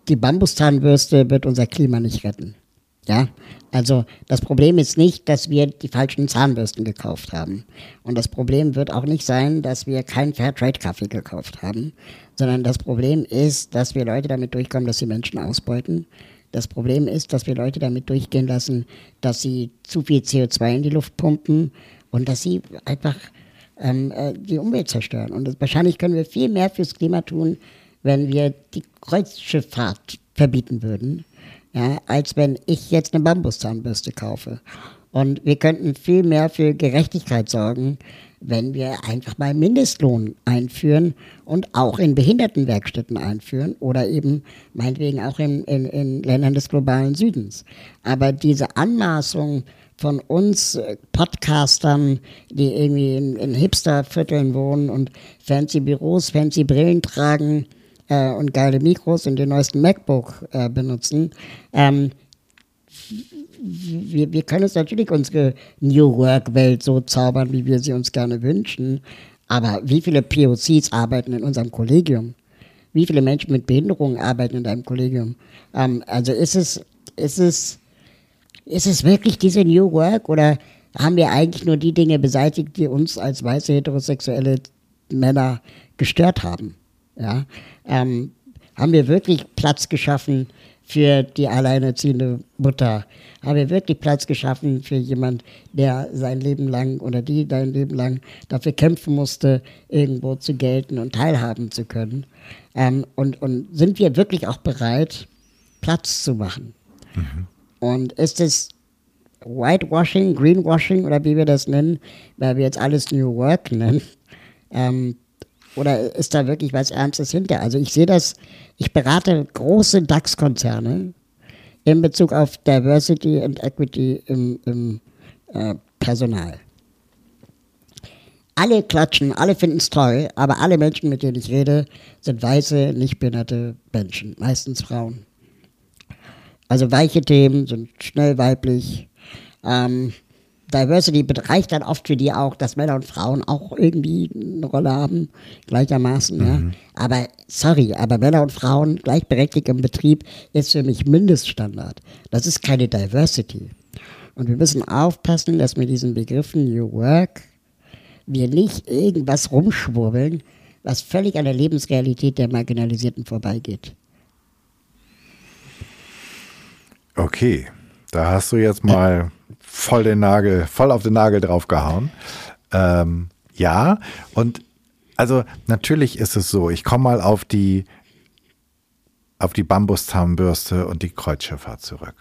die Bambuszahnbürste wird unser Klima nicht retten. Ja, also das Problem ist nicht, dass wir die falschen Zahnbürsten gekauft haben. Und das Problem wird auch nicht sein, dass wir keinen Fairtrade-Kaffee gekauft haben, sondern das Problem ist, dass wir Leute damit durchkommen, dass sie Menschen ausbeuten. Das Problem ist, dass wir Leute damit durchgehen lassen, dass sie zu viel CO2 in die Luft pumpen und dass sie einfach ähm, äh, die Umwelt zerstören. Und das, wahrscheinlich können wir viel mehr fürs Klima tun, wenn wir die Kreuzschifffahrt verbieten würden ja, als wenn ich jetzt eine Bambuszahnbürste kaufe. Und wir könnten viel mehr für Gerechtigkeit sorgen, wenn wir einfach mal Mindestlohn einführen und auch in Behindertenwerkstätten einführen oder eben meinetwegen auch in, in, in Ländern des globalen Südens. Aber diese Anmaßung von uns äh, Podcastern, die irgendwie in, in Hipstervierteln wohnen und fancy Büros, fancy Brillen tragen, äh, und geile Mikros und den neuesten MacBook äh, benutzen. Ähm, wir, wir können uns natürlich unsere New Work-Welt so zaubern, wie wir sie uns gerne wünschen. Aber wie viele POCs arbeiten in unserem Kollegium? Wie viele Menschen mit Behinderungen arbeiten in deinem Kollegium? Ähm, also ist es, ist, es, ist es wirklich diese New Work oder haben wir eigentlich nur die Dinge beseitigt, die uns als weiße heterosexuelle Männer gestört haben? Ja? Ähm, haben wir wirklich Platz geschaffen für die alleinerziehende Mutter? Haben wir wirklich Platz geschaffen für jemand, der sein Leben lang oder die dein Leben lang dafür kämpfen musste, irgendwo zu gelten und teilhaben zu können? Ähm, und, und sind wir wirklich auch bereit, Platz zu machen? Mhm. Und ist es Whitewashing, Greenwashing oder wie wir das nennen, weil wir jetzt alles New Work nennen? Ähm, oder ist da wirklich was Ernstes hinter? Also ich sehe das, ich berate große DAX-Konzerne in Bezug auf Diversity and Equity im, im äh, Personal. Alle klatschen, alle finden es toll, aber alle Menschen, mit denen ich rede, sind weiße, nicht behinderte Menschen, meistens Frauen. Also weiche Themen sind schnell weiblich. Ähm, Diversity reicht dann oft für die auch, dass Männer und Frauen auch irgendwie eine Rolle haben, gleichermaßen. Mhm. Ja. Aber sorry, aber Männer und Frauen gleichberechtigt im Betrieb ist für mich Mindeststandard. Das ist keine Diversity. Und wir müssen aufpassen, dass mit diesen Begriffen New Work wir nicht irgendwas rumschwurbeln, was völlig an der Lebensrealität der Marginalisierten vorbeigeht. Okay, da hast du jetzt mal voll den Nagel, voll auf den Nagel draufgehauen. Ähm, ja, und also natürlich ist es so, ich komme mal auf die, auf die Bambuszahnbürste und die Kreuzschifffahrt zurück.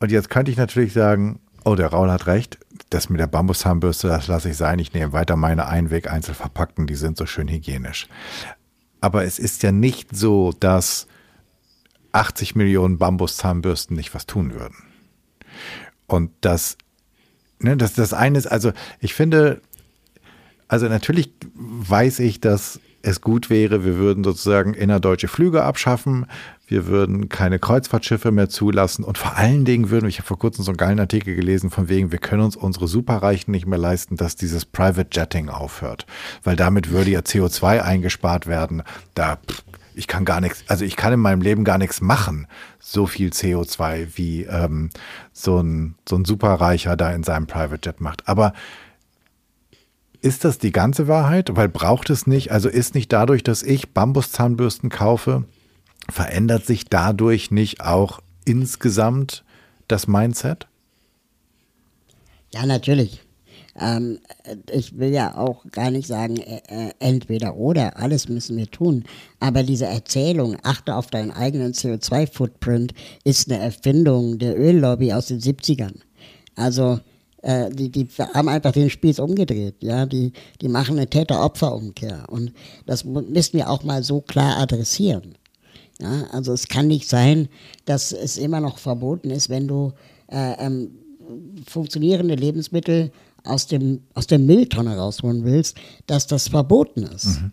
Und jetzt könnte ich natürlich sagen, oh, der Raul hat recht, das mit der Bambuszahnbürste, das lasse ich sein, ich nehme weiter meine Einweg-Einzelverpackten, die sind so schön hygienisch. Aber es ist ja nicht so, dass 80 Millionen Bambuszahnbürsten nicht was tun würden. Und das, ne, das, das eine ist, also ich finde, also natürlich weiß ich, dass es gut wäre, wir würden sozusagen innerdeutsche Flüge abschaffen, wir würden keine Kreuzfahrtschiffe mehr zulassen. Und vor allen Dingen würden, ich habe vor kurzem so einen geilen Artikel gelesen von wegen, wir können uns unsere Superreichen nicht mehr leisten, dass dieses Private Jetting aufhört, weil damit würde ja CO2 eingespart werden. Da ich kann gar nichts, also ich kann in meinem Leben gar nichts machen, so viel CO2 wie ähm, so, ein, so ein Superreicher da in seinem Private Jet macht. Aber ist das die ganze Wahrheit? Weil braucht es nicht, also ist nicht dadurch, dass ich Bambuszahnbürsten kaufe, verändert sich dadurch nicht auch insgesamt das Mindset? Ja, natürlich. Ähm, ich will ja auch gar nicht sagen, äh, äh, entweder oder, alles müssen wir tun. Aber diese Erzählung, achte auf deinen eigenen CO2-Footprint, ist eine Erfindung der Öllobby aus den 70ern. Also, äh, die, die haben einfach den Spieß umgedreht, ja, die, die machen eine Täter-Opfer-Umkehr. Und das müssen wir auch mal so klar adressieren. Ja, also es kann nicht sein, dass es immer noch verboten ist, wenn du äh, ähm, funktionierende Lebensmittel aus, dem, aus der Mülltonne rausholen willst, dass das verboten ist. Mhm.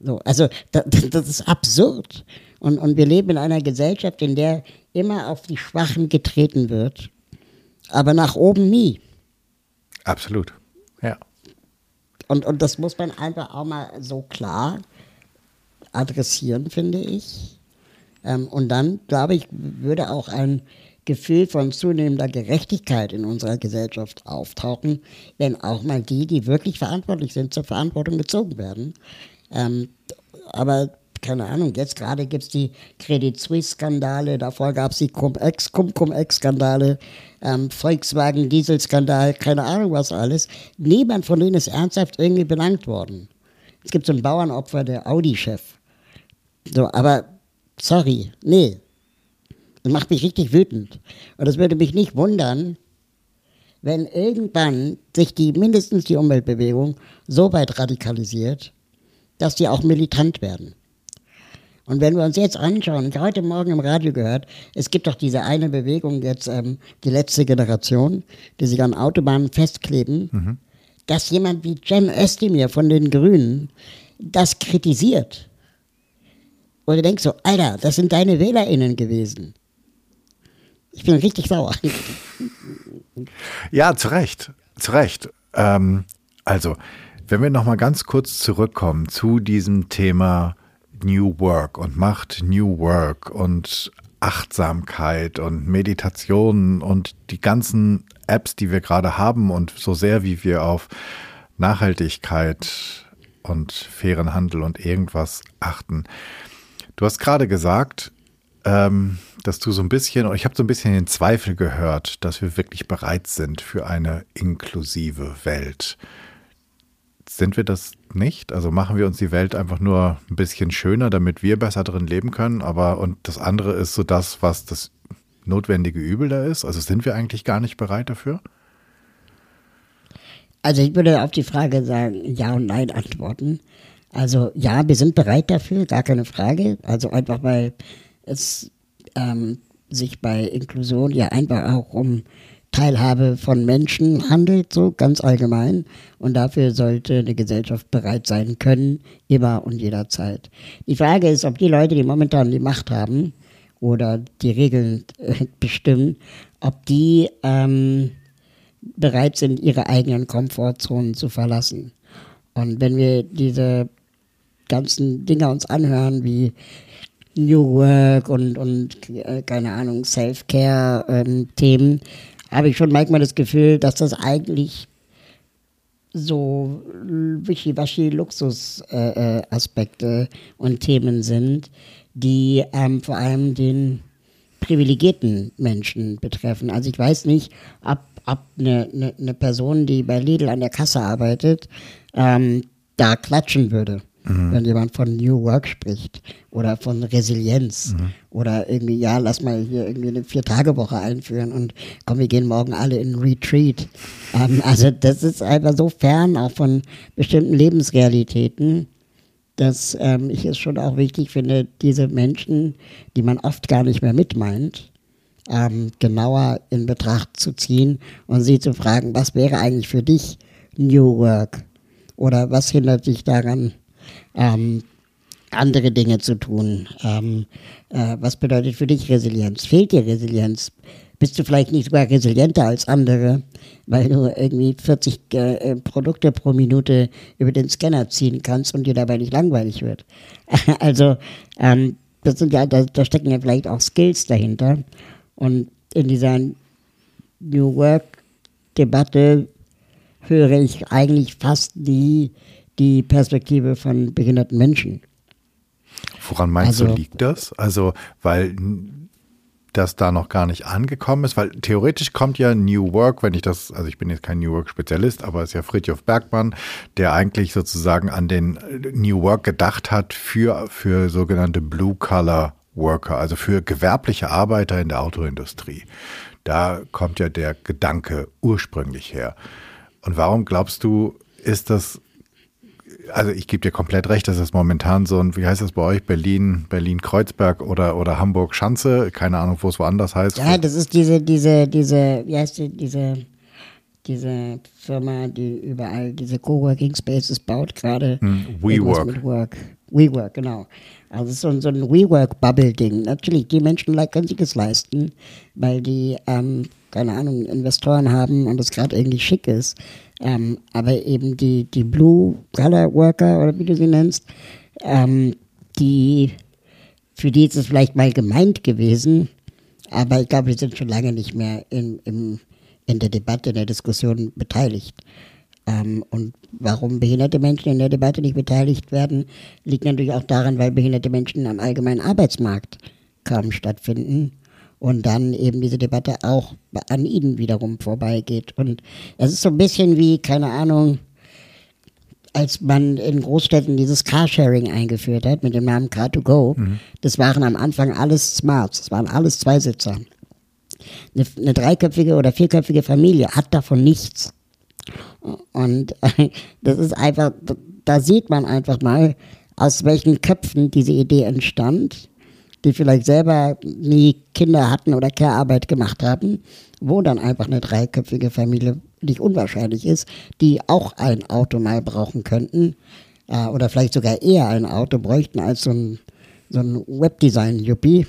So, also das, das ist absurd. Und, und wir leben in einer Gesellschaft, in der immer auf die Schwachen getreten wird, aber nach oben nie. Absolut, ja. Und, und das muss man einfach auch mal so klar adressieren, finde ich. Ähm, und dann, glaube ich, würde auch ein Gefühl von zunehmender Gerechtigkeit in unserer Gesellschaft auftauchen, wenn auch mal die, die wirklich verantwortlich sind, zur Verantwortung gezogen werden. Ähm, aber keine Ahnung, jetzt gerade gibt es die Credit Suisse-Skandale, davor gab es die Cum-Ex, Cum-Cum-Ex-Skandale, ähm, Volkswagen-Diesel-Skandal, keine Ahnung was alles. Niemand von denen ist ernsthaft irgendwie belangt worden. Es gibt so ein Bauernopfer, der Audi-Chef. So, aber sorry, nee. Das macht mich richtig wütend. Und es würde mich nicht wundern, wenn irgendwann sich die, mindestens die Umweltbewegung so weit radikalisiert, dass die auch militant werden. Und wenn wir uns jetzt anschauen, ich habe heute Morgen im Radio gehört, es gibt doch diese eine Bewegung jetzt, ähm, die letzte Generation, die sich an Autobahnen festkleben, mhm. dass jemand wie Cem Özdemir von den Grünen das kritisiert. Und du denkst so, Alter, das sind deine WählerInnen gewesen. Ich bin richtig sauer. Ja, zu Recht. Zu Recht. Ähm, also, wenn wir nochmal ganz kurz zurückkommen zu diesem Thema New Work und macht New Work und Achtsamkeit und Meditation und die ganzen Apps, die wir gerade haben und so sehr wie wir auf Nachhaltigkeit und fairen Handel und irgendwas achten. Du hast gerade gesagt, ähm, dass du so ein bisschen, ich habe so ein bisschen den Zweifel gehört, dass wir wirklich bereit sind für eine inklusive Welt. Sind wir das nicht? Also machen wir uns die Welt einfach nur ein bisschen schöner, damit wir besser drin leben können, aber und das andere ist so das, was das notwendige Übel da ist? Also sind wir eigentlich gar nicht bereit dafür? Also ich würde auf die Frage sagen, ja und nein antworten. Also ja, wir sind bereit dafür, gar keine Frage. Also einfach weil es ähm, sich bei Inklusion ja einfach auch um Teilhabe von Menschen handelt, so ganz allgemein. Und dafür sollte eine Gesellschaft bereit sein können, immer und jederzeit. Die Frage ist, ob die Leute, die momentan die Macht haben oder die Regeln äh, bestimmen, ob die ähm, bereit sind, ihre eigenen Komfortzonen zu verlassen. Und wenn wir diese ganzen Dinge uns anhören, wie New Work und, und äh, keine Ahnung, Self-Care-Themen, ähm, habe ich schon manchmal das Gefühl, dass das eigentlich so wischiwaschi Luxusaspekte äh, äh, und Themen sind, die ähm, vor allem den privilegierten Menschen betreffen. Also ich weiß nicht, ob, ob eine, eine, eine Person, die bei Lidl an der Kasse arbeitet, ähm, da klatschen würde mhm. wenn jemand von New Work spricht oder von Resilienz mhm. oder irgendwie, ja, lass mal hier irgendwie eine Vier-Tage-Woche einführen und komm, wir gehen morgen alle in Retreat. Ähm, also das ist einfach so fern auch von bestimmten Lebensrealitäten, dass ähm, ich es schon auch wichtig finde, diese Menschen, die man oft gar nicht mehr mitmeint, ähm, genauer in Betracht zu ziehen und sie zu fragen, was wäre eigentlich für dich New Work? Oder was hindert dich daran, ähm, andere Dinge zu tun. Ähm, äh, was bedeutet für dich Resilienz? Fehlt dir Resilienz? Bist du vielleicht nicht sogar resilienter als andere, weil du irgendwie 40 äh, Produkte pro Minute über den Scanner ziehen kannst und dir dabei nicht langweilig wird? also, ähm, das sind ja, da, da stecken ja vielleicht auch Skills dahinter. Und in dieser New Work-Debatte höre ich eigentlich fast nie die Perspektive von behinderten Menschen. Woran meinst also, du, liegt das? Also, weil das da noch gar nicht angekommen ist, weil theoretisch kommt ja New Work, wenn ich das, also ich bin jetzt kein New Work Spezialist, aber es ist ja Friedhof Bergmann, der eigentlich sozusagen an den New Work gedacht hat für, für sogenannte Blue Collar Worker, also für gewerbliche Arbeiter in der Autoindustrie. Da kommt ja der Gedanke ursprünglich her. Und warum glaubst du, ist das also ich gebe dir komplett recht, das ist momentan so ein, wie heißt das bei euch, Berlin, Berlin-Kreuzberg oder, oder Hamburg-Schanze, keine Ahnung, wo es woanders heißt. Ja, das ist diese, diese, diese, wie heißt die, diese, diese Firma, die überall diese Coworking Spaces baut, gerade. Hm, WeWork. Work. WeWork, genau. Also es ist so, so ein WeWork-Bubble-Ding. Natürlich, die Menschen können sich es leisten, weil die, ähm, keine Ahnung, Investoren haben und es gerade irgendwie schick ist. Ähm, aber eben die, die Blue Collar Worker oder wie du sie nennst, ähm, die für die ist es vielleicht mal gemeint gewesen, aber ich glaube, die sind schon lange nicht mehr in, in, in der Debatte, in der Diskussion beteiligt. Ähm, und warum behinderte Menschen in der Debatte nicht beteiligt werden, liegt natürlich auch daran, weil behinderte Menschen am allgemeinen Arbeitsmarkt kaum stattfinden und dann eben diese Debatte auch an ihnen wiederum vorbeigeht. Und es ist so ein bisschen wie, keine Ahnung, als man in Großstädten dieses Carsharing eingeführt hat mit dem Namen Car2Go, mhm. das waren am Anfang alles Smarts, das waren alles Zweisitzer. Eine, eine dreiköpfige oder vierköpfige Familie hat davon nichts. Und das ist einfach, da sieht man einfach mal, aus welchen Köpfen diese Idee entstand, die vielleicht selber nie Kinder hatten oder Care-Arbeit gemacht haben, wo dann einfach eine dreiköpfige Familie nicht unwahrscheinlich ist, die auch ein Auto mal brauchen könnten äh, oder vielleicht sogar eher ein Auto bräuchten als so ein, so ein Webdesign-Yuppie,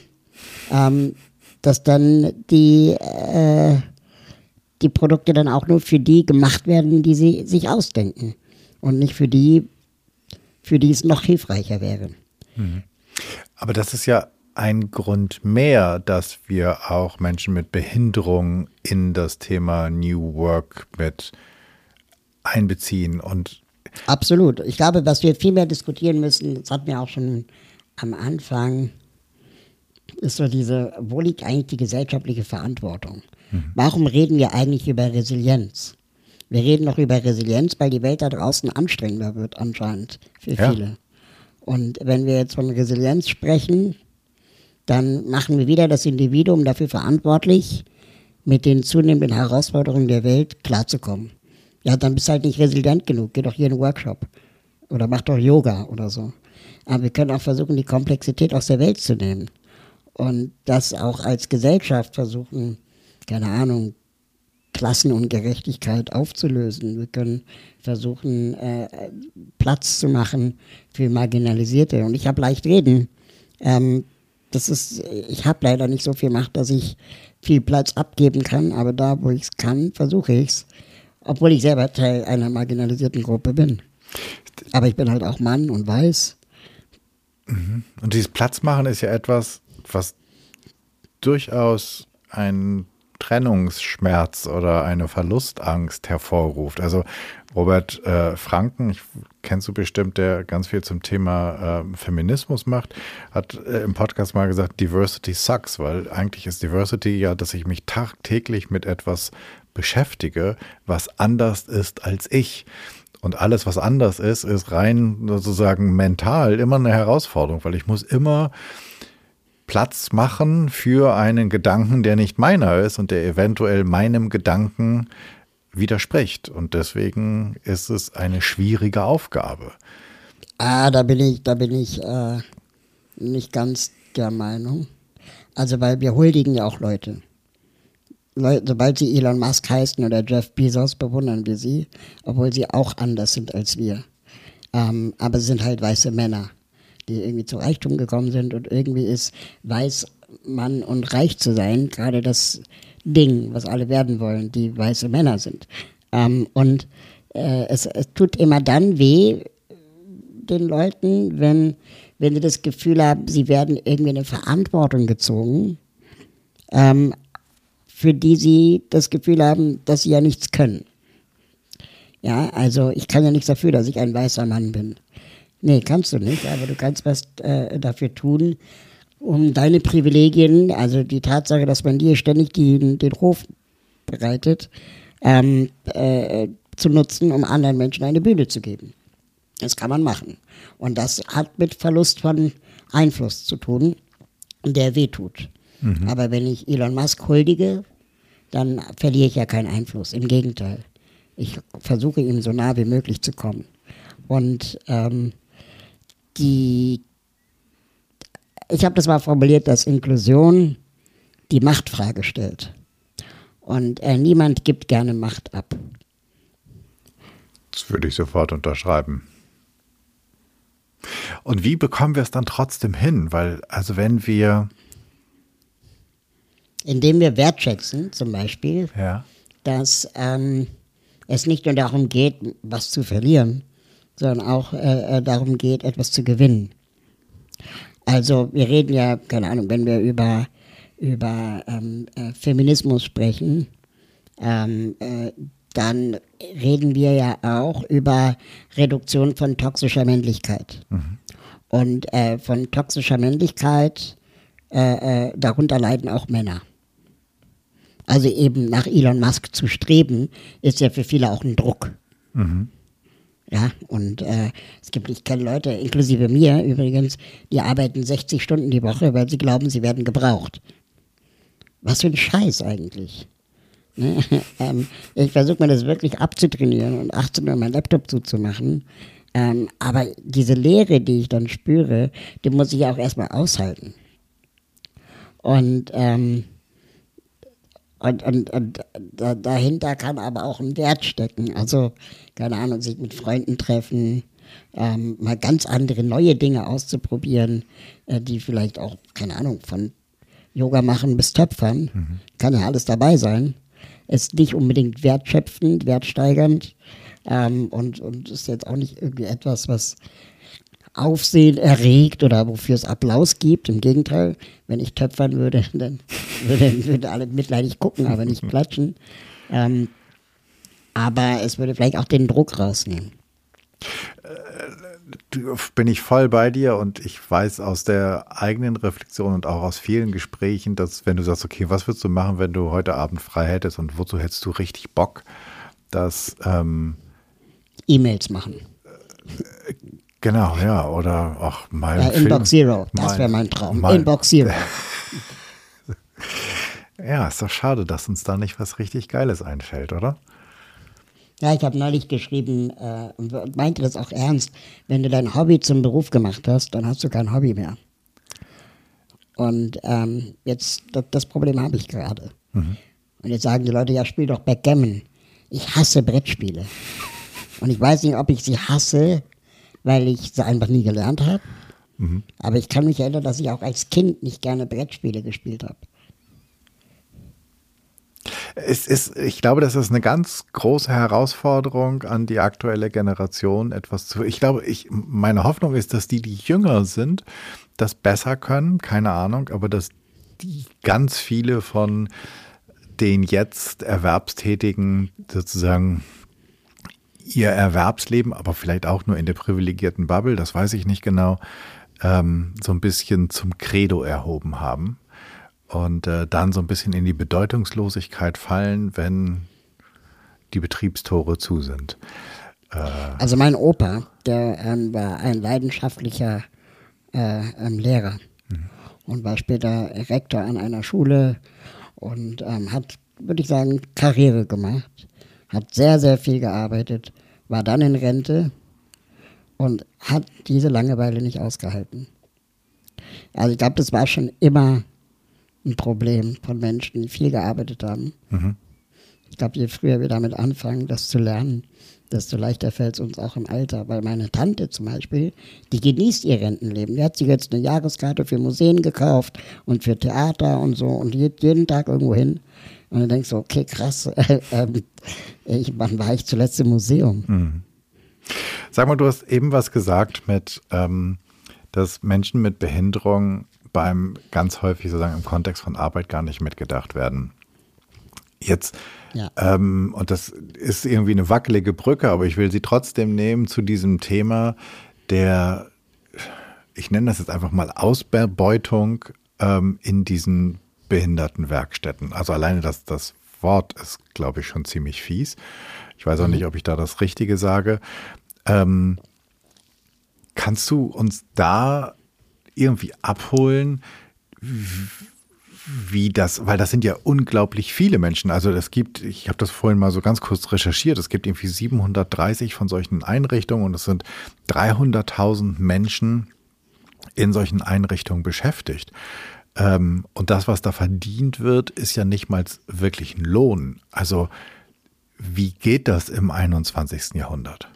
ähm, dass dann die äh, die Produkte dann auch nur für die gemacht werden, die sie sich ausdenken und nicht für die, für die es noch hilfreicher wäre. Mhm. Aber das ist ja ein Grund mehr, dass wir auch Menschen mit Behinderung in das Thema New Work mit einbeziehen und Absolut. Ich glaube, was wir viel mehr diskutieren müssen, das hatten wir auch schon am Anfang, ist so diese, wo liegt eigentlich die gesellschaftliche Verantwortung? Mhm. Warum reden wir eigentlich über Resilienz? Wir reden noch über Resilienz, weil die Welt da draußen anstrengender wird anscheinend für ja. viele. Und wenn wir jetzt von Resilienz sprechen, dann machen wir wieder das Individuum dafür verantwortlich, mit den zunehmenden Herausforderungen der Welt klarzukommen. Ja, dann bist du halt nicht resilient genug. Geh doch hier in einen Workshop. Oder mach doch Yoga oder so. Aber wir können auch versuchen, die Komplexität aus der Welt zu nehmen. Und das auch als Gesellschaft versuchen, keine Ahnung, Klassenungerechtigkeit aufzulösen. Wir können versuchen, äh, Platz zu machen für Marginalisierte. Und ich habe leicht reden. Ähm, das ist, ich habe leider nicht so viel Macht, dass ich viel Platz abgeben kann, aber da, wo ich es kann, versuche ich es. Obwohl ich selber Teil einer marginalisierten Gruppe bin. Aber ich bin halt auch Mann und weiß. Mhm. Und dieses Platz machen ist ja etwas, was durchaus ein Trennungsschmerz oder eine Verlustangst hervorruft. Also Robert äh, Franken, ich, kennst du bestimmt, der ganz viel zum Thema äh, Feminismus macht, hat äh, im Podcast mal gesagt, Diversity sucks, weil eigentlich ist Diversity ja, dass ich mich tagtäglich mit etwas beschäftige, was anders ist als ich. Und alles, was anders ist, ist rein sozusagen mental immer eine Herausforderung, weil ich muss immer Platz machen für einen Gedanken, der nicht meiner ist und der eventuell meinem Gedanken widerspricht. Und deswegen ist es eine schwierige Aufgabe. Ah, da bin ich, da bin ich äh, nicht ganz der Meinung. Also, weil wir huldigen ja auch Leute. Leute. Sobald sie Elon Musk heißen oder Jeff Bezos, bewundern wir sie, obwohl sie auch anders sind als wir. Ähm, aber sie sind halt weiße Männer die irgendwie zu Reichtum gekommen sind und irgendwie ist weiß Mann und reich zu sein gerade das Ding, was alle werden wollen, die weiße Männer sind. Ähm, und äh, es, es tut immer dann weh den Leuten, wenn, wenn sie das Gefühl haben, sie werden irgendwie eine Verantwortung gezogen, ähm, für die sie das Gefühl haben, dass sie ja nichts können. Ja, also ich kann ja nichts dafür, dass ich ein weißer Mann bin. Nee, kannst du nicht, aber du kannst was äh, dafür tun, um deine Privilegien, also die Tatsache, dass man dir ständig die, den Hof bereitet, ähm, äh, zu nutzen, um anderen Menschen eine Bühne zu geben. Das kann man machen. Und das hat mit Verlust von Einfluss zu tun, der wehtut. Mhm. Aber wenn ich Elon Musk huldige, dann verliere ich ja keinen Einfluss. Im Gegenteil. Ich versuche ihm so nah wie möglich zu kommen. Und ähm, die, ich habe das mal formuliert, dass Inklusion die Machtfrage stellt. Und äh, niemand gibt gerne Macht ab. Das würde ich sofort unterschreiben. Und wie bekommen wir es dann trotzdem hin? Weil, also wenn wir. Indem wir wertschätzen, zum Beispiel, ja. dass ähm, es nicht nur darum geht, was zu verlieren, sondern auch äh, äh, darum geht, etwas zu gewinnen. Also wir reden ja, keine Ahnung, wenn wir über, über ähm, äh, Feminismus sprechen, ähm, äh, dann reden wir ja auch über Reduktion von toxischer Männlichkeit. Mhm. Und äh, von toxischer Männlichkeit, äh, äh, darunter leiden auch Männer. Also eben nach Elon Musk zu streben, ist ja für viele auch ein Druck. Mhm. Ja, und äh, es gibt, ich kenne Leute, inklusive mir übrigens, die arbeiten 60 Stunden die Woche, weil sie glauben, sie werden gebraucht. Was für ein Scheiß eigentlich. Ne? ähm, ich versuche mir das wirklich abzutrainieren und 18 Uhr meinen Laptop zuzumachen. Ähm, aber diese Leere, die ich dann spüre, die muss ich auch erstmal aushalten. Und, ähm, und, und, und da, dahinter kann aber auch ein Wert stecken. Also, keine Ahnung, sich mit Freunden treffen, ähm, mal ganz andere neue Dinge auszuprobieren, äh, die vielleicht auch, keine Ahnung, von Yoga machen bis Töpfern, mhm. kann ja alles dabei sein ist nicht unbedingt wertschöpfend, wertsteigernd ähm, und, und ist jetzt auch nicht irgendwie etwas, was Aufsehen erregt oder wofür es Applaus gibt. Im Gegenteil, wenn ich töpfern würde, dann würden, würden alle mitleidig gucken, aber nicht klatschen. Ähm, aber es würde vielleicht auch den Druck rausnehmen bin ich voll bei dir und ich weiß aus der eigenen Reflexion und auch aus vielen Gesprächen, dass wenn du sagst, okay, was würdest du machen, wenn du heute Abend frei hättest und wozu hättest du richtig Bock, dass ähm, E-Mails machen. Genau, ja, oder auch mal. Ja, Inbox Zero, das wäre mein Traum. Mein, Inbox Zero. ja, ist doch schade, dass uns da nicht was richtig Geiles einfällt, oder? Ja, ich habe neulich geschrieben äh, und meinte das auch ernst. Wenn du dein Hobby zum Beruf gemacht hast, dann hast du kein Hobby mehr. Und ähm, jetzt, das, das Problem habe ich gerade. Mhm. Und jetzt sagen die Leute, ja, spiel doch Backgammon. Ich hasse Brettspiele. Und ich weiß nicht, ob ich sie hasse, weil ich sie einfach nie gelernt habe. Mhm. Aber ich kann mich erinnern, dass ich auch als Kind nicht gerne Brettspiele gespielt habe. Es ist, ich glaube, das ist eine ganz große Herausforderung an die aktuelle Generation, etwas zu. Ich glaube, ich, meine Hoffnung ist, dass die, die jünger sind, das besser können, keine Ahnung, aber dass die ganz viele von den jetzt Erwerbstätigen sozusagen ihr Erwerbsleben, aber vielleicht auch nur in der privilegierten Bubble, das weiß ich nicht genau, ähm, so ein bisschen zum Credo erhoben haben und äh, dann so ein bisschen in die Bedeutungslosigkeit fallen, wenn die Betriebstore zu sind. Äh, also mein Opa, der ähm, war ein leidenschaftlicher äh, ähm, Lehrer mhm. und war später Rektor an einer Schule und ähm, hat, würde ich sagen, Karriere gemacht, hat sehr, sehr viel gearbeitet, war dann in Rente und hat diese Langeweile nicht ausgehalten. Also ich glaube, das war schon immer ein Problem von Menschen, die viel gearbeitet haben. Mhm. Ich glaube, je früher wir damit anfangen, das zu lernen, desto leichter fällt es uns auch im Alter. Weil meine Tante zum Beispiel, die genießt ihr Rentenleben. Die hat sich jetzt eine Jahreskarte für Museen gekauft und für Theater und so und geht jeden Tag irgendwo hin. Und dann denkst du, okay, krass, äh, äh, ich, wann war ich zuletzt im Museum? Mhm. Sag mal, du hast eben was gesagt mit, ähm, dass Menschen mit Behinderung beim ganz häufig sozusagen im Kontext von Arbeit gar nicht mitgedacht werden. Jetzt, ja. ähm, und das ist irgendwie eine wackelige Brücke, aber ich will sie trotzdem nehmen zu diesem Thema der, ich nenne das jetzt einfach mal Ausbeutung ähm, in diesen Behindertenwerkstätten. Also alleine das, das Wort ist, glaube ich, schon ziemlich fies. Ich weiß auch mhm. nicht, ob ich da das Richtige sage. Ähm, kannst du uns da irgendwie abholen, wie das, weil das sind ja unglaublich viele Menschen. Also es gibt, ich habe das vorhin mal so ganz kurz recherchiert, es gibt irgendwie 730 von solchen Einrichtungen und es sind 300.000 Menschen in solchen Einrichtungen beschäftigt. Ähm, und das, was da verdient wird, ist ja nicht mal wirklich ein Lohn. Also wie geht das im 21. Jahrhundert?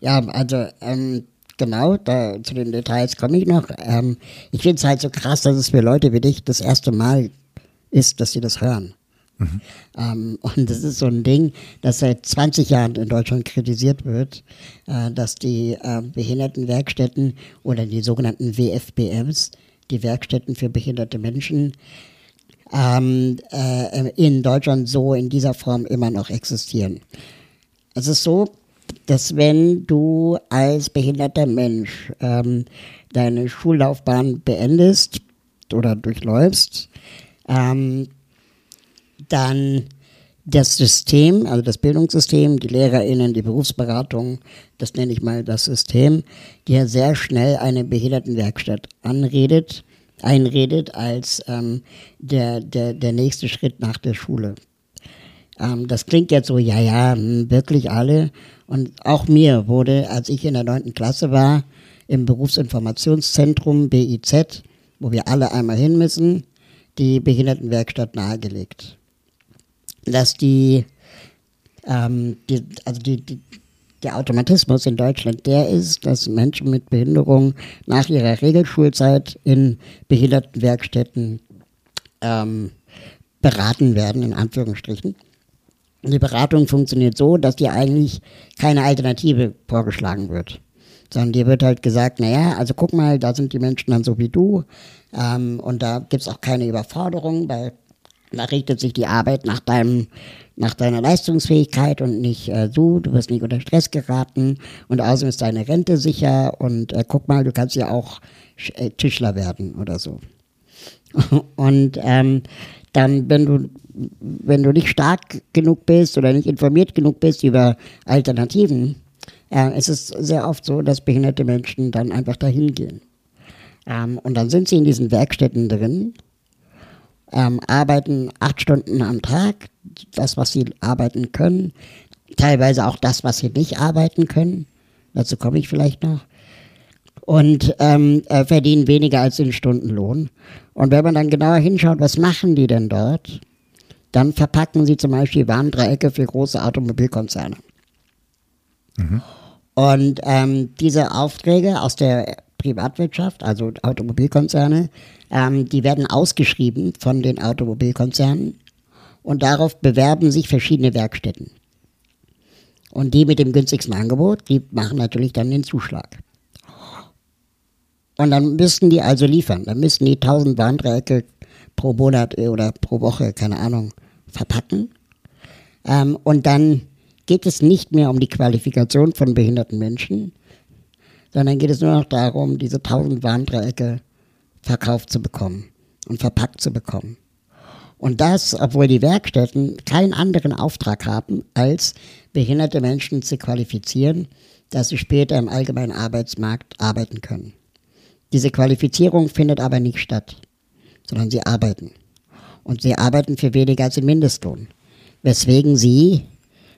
Ja, also ähm, Genau, da, zu den Details komme ich noch. Ähm, ich finde es halt so krass, dass es für Leute wie dich das erste Mal ist, dass sie das hören. Mhm. Ähm, und das ist so ein Ding, das seit 20 Jahren in Deutschland kritisiert wird, äh, dass die äh, Behindertenwerkstätten oder die sogenannten WFBMs, die Werkstätten für behinderte Menschen, ähm, äh, in Deutschland so in dieser Form immer noch existieren. Es ist so, dass wenn du als behinderter Mensch ähm, deine Schullaufbahn beendest oder durchläufst, ähm, dann das System, also das Bildungssystem, die LehrerInnen, die Berufsberatung, das nenne ich mal das System, dir sehr schnell eine Behindertenwerkstatt anredet, einredet als ähm, der, der, der nächste Schritt nach der Schule. Ähm, das klingt jetzt so, ja, ja, hm, wirklich alle. Und auch mir wurde, als ich in der neunten Klasse war, im Berufsinformationszentrum BIZ, wo wir alle einmal hin müssen, die Behindertenwerkstatt nahegelegt dass die, ähm, die also die, die, der Automatismus in Deutschland der ist, dass Menschen mit Behinderung nach ihrer Regelschulzeit in Behindertenwerkstätten ähm, beraten werden, in Anführungsstrichen. Die Beratung funktioniert so, dass dir eigentlich keine Alternative vorgeschlagen wird. Sondern dir wird halt gesagt, naja, also guck mal, da sind die Menschen dann so wie du. Ähm, und da gibt es auch keine Überforderung, weil da richtet sich die Arbeit nach deinem, nach deiner Leistungsfähigkeit und nicht äh, du, du wirst nicht unter Stress geraten und außerdem ist deine Rente sicher und äh, guck mal, du kannst ja auch äh, Tischler werden oder so. und ähm, dann, wenn du, wenn du nicht stark genug bist oder nicht informiert genug bist über Alternativen, äh, es sehr oft so, dass behinderte Menschen dann einfach dahin gehen. Ähm, und dann sind sie in diesen Werkstätten drin ähm, arbeiten acht Stunden am Tag, das, was sie arbeiten können, teilweise auch das, was sie nicht arbeiten können. Dazu komme ich vielleicht noch. Und ähm, äh, verdienen weniger als den Stundenlohn. Und wenn man dann genauer hinschaut, was machen die denn dort, dann verpacken sie zum Beispiel Warndreiecke für große Automobilkonzerne. Mhm. Und ähm, diese Aufträge aus der Privatwirtschaft, also Automobilkonzerne, ähm, die werden ausgeschrieben von den Automobilkonzernen und darauf bewerben sich verschiedene Werkstätten. Und die mit dem günstigsten Angebot, die machen natürlich dann den Zuschlag. Und dann müssten die also liefern. Dann müssten die 1000 Warndreiecke pro Monat oder pro Woche, keine Ahnung, verpacken. Ähm, und dann geht es nicht mehr um die Qualifikation von behinderten Menschen, sondern geht es nur noch darum, diese 1000 Warndreiecke verkauft zu bekommen und verpackt zu bekommen. Und das, obwohl die Werkstätten keinen anderen Auftrag haben, als behinderte Menschen zu qualifizieren, dass sie später im allgemeinen Arbeitsmarkt arbeiten können. Diese Qualifizierung findet aber nicht statt, sondern sie arbeiten. Und sie arbeiten für weniger als den Mindestlohn, weswegen sie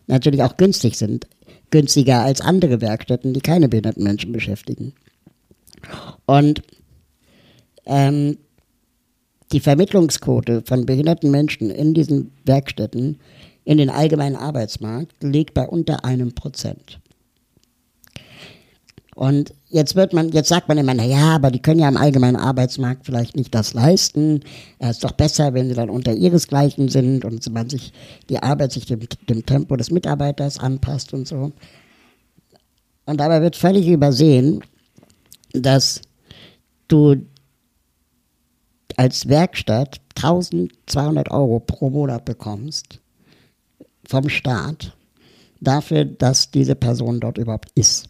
natürlich auch günstig sind, günstiger als andere Werkstätten, die keine behinderten Menschen beschäftigen. Und ähm, die Vermittlungsquote von behinderten Menschen in diesen Werkstätten in den allgemeinen Arbeitsmarkt liegt bei unter einem Prozent. Und jetzt wird man, jetzt sagt man immer, naja, aber die können ja am allgemeinen Arbeitsmarkt vielleicht nicht das leisten. Es ist doch besser, wenn sie dann unter ihresgleichen sind und man sich die Arbeit sich dem, dem Tempo des Mitarbeiters anpasst und so. Und dabei wird völlig übersehen, dass du als Werkstatt 1200 Euro pro Monat bekommst vom Staat dafür, dass diese Person dort überhaupt ist.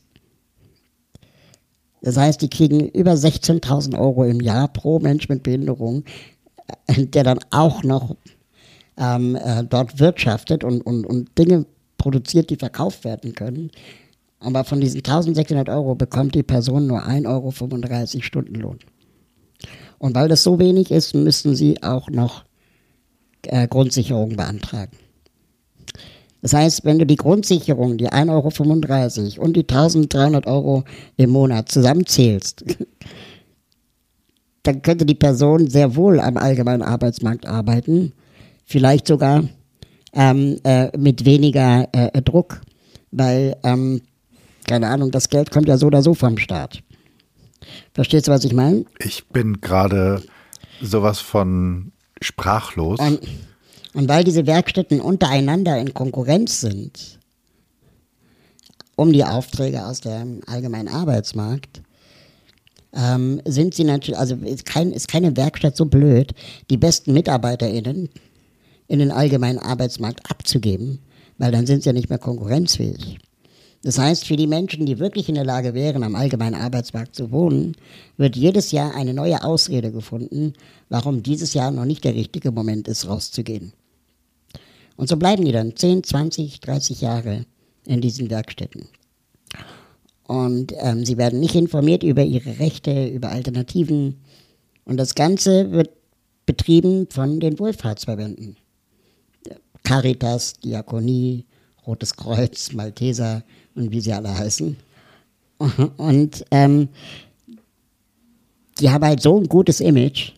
Das heißt, die kriegen über 16.000 Euro im Jahr pro Mensch mit Behinderung, äh, der dann auch noch ähm, äh, dort wirtschaftet und, und, und Dinge produziert, die verkauft werden können. Aber von diesen 1600 Euro bekommt die Person nur 1,35 Euro Stundenlohn. Und weil das so wenig ist, müssen sie auch noch äh, Grundsicherung beantragen. Das heißt, wenn du die Grundsicherung, die 1,35 Euro und die 1300 Euro im Monat zusammenzählst, dann könnte die Person sehr wohl am allgemeinen Arbeitsmarkt arbeiten, vielleicht sogar ähm, äh, mit weniger äh, Druck, weil, ähm, keine Ahnung, das Geld kommt ja so oder so vom Staat. Verstehst du, was ich meine? Ich bin gerade sowas von sprachlos. Und, Und weil diese Werkstätten untereinander in Konkurrenz sind, um die Aufträge aus dem allgemeinen Arbeitsmarkt, ähm, sind sie natürlich, also ist, kein, ist keine Werkstatt so blöd, die besten MitarbeiterInnen in den allgemeinen Arbeitsmarkt abzugeben, weil dann sind sie ja nicht mehr konkurrenzfähig. Das heißt, für die Menschen, die wirklich in der Lage wären, am allgemeinen Arbeitsmarkt zu wohnen, wird jedes Jahr eine neue Ausrede gefunden, warum dieses Jahr noch nicht der richtige Moment ist, rauszugehen. Und so bleiben die dann 10, 20, 30 Jahre in diesen Werkstätten. Und ähm, sie werden nicht informiert über ihre Rechte, über Alternativen. Und das Ganze wird betrieben von den Wohlfahrtsverbänden. Caritas, Diakonie, Rotes Kreuz, Malteser und wie sie alle heißen. Und ähm, die haben halt so ein gutes Image,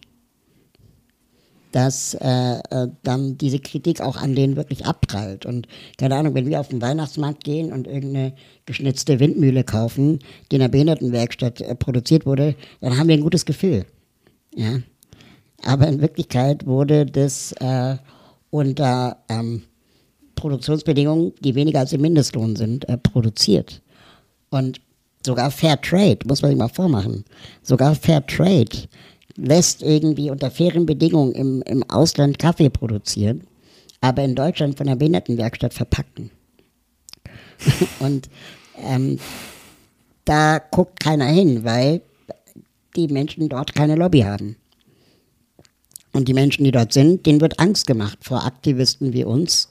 dass äh, äh, dann diese Kritik auch an denen wirklich abprallt. Und keine Ahnung, wenn wir auf den Weihnachtsmarkt gehen und irgendeine geschnitzte Windmühle kaufen, die in der Behindertenwerkstatt äh, produziert wurde, dann haben wir ein gutes Gefühl. Ja? Aber in Wirklichkeit wurde das äh, unter ähm, Produktionsbedingungen, die weniger als im Mindestlohn sind, äh, produziert. Und sogar Fair Trade, muss man sich mal vormachen, sogar Fair Trade lässt irgendwie unter fairen Bedingungen im, im Ausland Kaffee produzieren, aber in Deutschland von der Behindertenwerkstatt verpacken. Und ähm, da guckt keiner hin, weil die Menschen dort keine Lobby haben. Und die Menschen, die dort sind, denen wird Angst gemacht vor Aktivisten wie uns,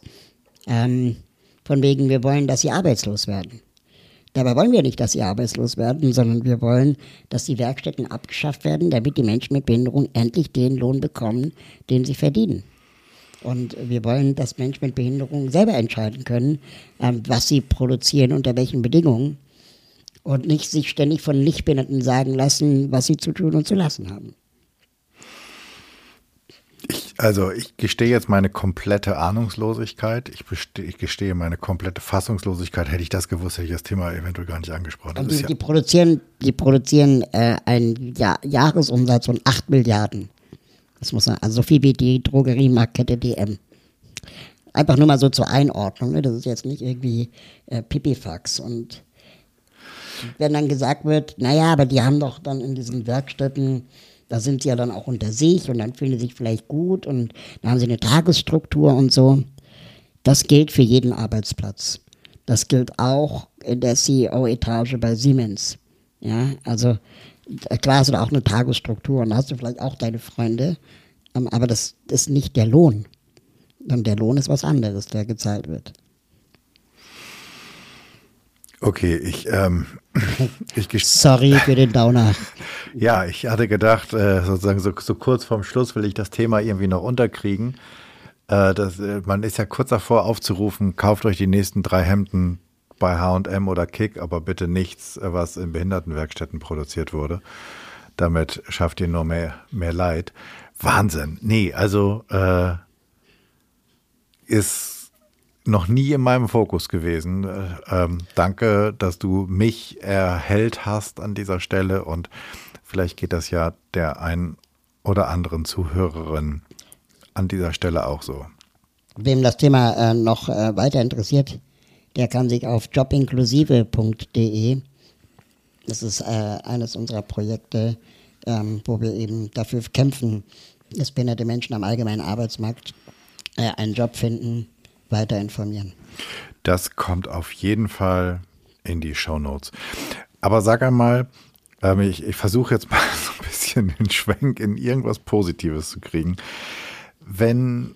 ähm, von wegen, wir wollen, dass sie arbeitslos werden. Dabei wollen wir nicht, dass sie arbeitslos werden, sondern wir wollen, dass die Werkstätten abgeschafft werden, damit die Menschen mit Behinderung endlich den Lohn bekommen, den sie verdienen. Und wir wollen, dass Menschen mit Behinderung selber entscheiden können, ähm, was sie produzieren, unter welchen Bedingungen. Und nicht sich ständig von Nichtbehinderten sagen lassen, was sie zu tun und zu lassen haben. Also ich gestehe jetzt meine komplette Ahnungslosigkeit. Ich, ich, gestehe meine komplette Fassungslosigkeit. Hätte ich das gewusst, hätte ich das Thema eventuell gar nicht angesprochen. Und die, ja die, produzieren, die produzieren äh, einen ja Jahresumsatz von 8 Milliarden. Das muss man, also so viel wie die Drogeriemarktkette DM. Einfach nur mal so zur Einordnung. Ne? Das ist jetzt nicht irgendwie äh, Pipifax. Und wenn dann gesagt wird, naja, aber die haben doch dann in diesen Werkstätten da sind sie ja dann auch unter sich und dann fühlen sie sich vielleicht gut und dann haben sie eine Tagesstruktur und so. Das gilt für jeden Arbeitsplatz. Das gilt auch in der CEO-Etage bei Siemens. Ja, also klar hast du da auch eine Tagesstruktur und da hast du vielleicht auch deine Freunde, ähm, aber das ist nicht der Lohn. Und der Lohn ist was anderes, der gezahlt wird. Okay, ich, ähm, ich Sorry für den Downer. ja, ich hatte gedacht, äh, sozusagen so, so, kurz vorm Schluss will ich das Thema irgendwie noch unterkriegen. Äh, das, äh, man ist ja kurz davor aufzurufen, kauft euch die nächsten drei Hemden bei H&M oder Kick, aber bitte nichts, äh, was in Behindertenwerkstätten produziert wurde. Damit schafft ihr nur mehr, mehr Leid. Wahnsinn. Nee, also äh, ist noch nie in meinem Fokus gewesen. Äh, ähm, danke, dass du mich erhellt hast an dieser Stelle und vielleicht geht das ja der ein oder anderen Zuhörerin an dieser Stelle auch so. Wem das Thema äh, noch äh, weiter interessiert, der kann sich auf jobinklusive.de, das ist äh, eines unserer Projekte, ähm, wo wir eben dafür kämpfen, dass behinderte Menschen am allgemeinen Arbeitsmarkt äh, einen Job finden weiter informieren. Das kommt auf jeden Fall in die Show Notes. Aber sag einmal, ähm, ich, ich versuche jetzt mal so ein bisschen den Schwenk in irgendwas Positives zu kriegen. Wenn,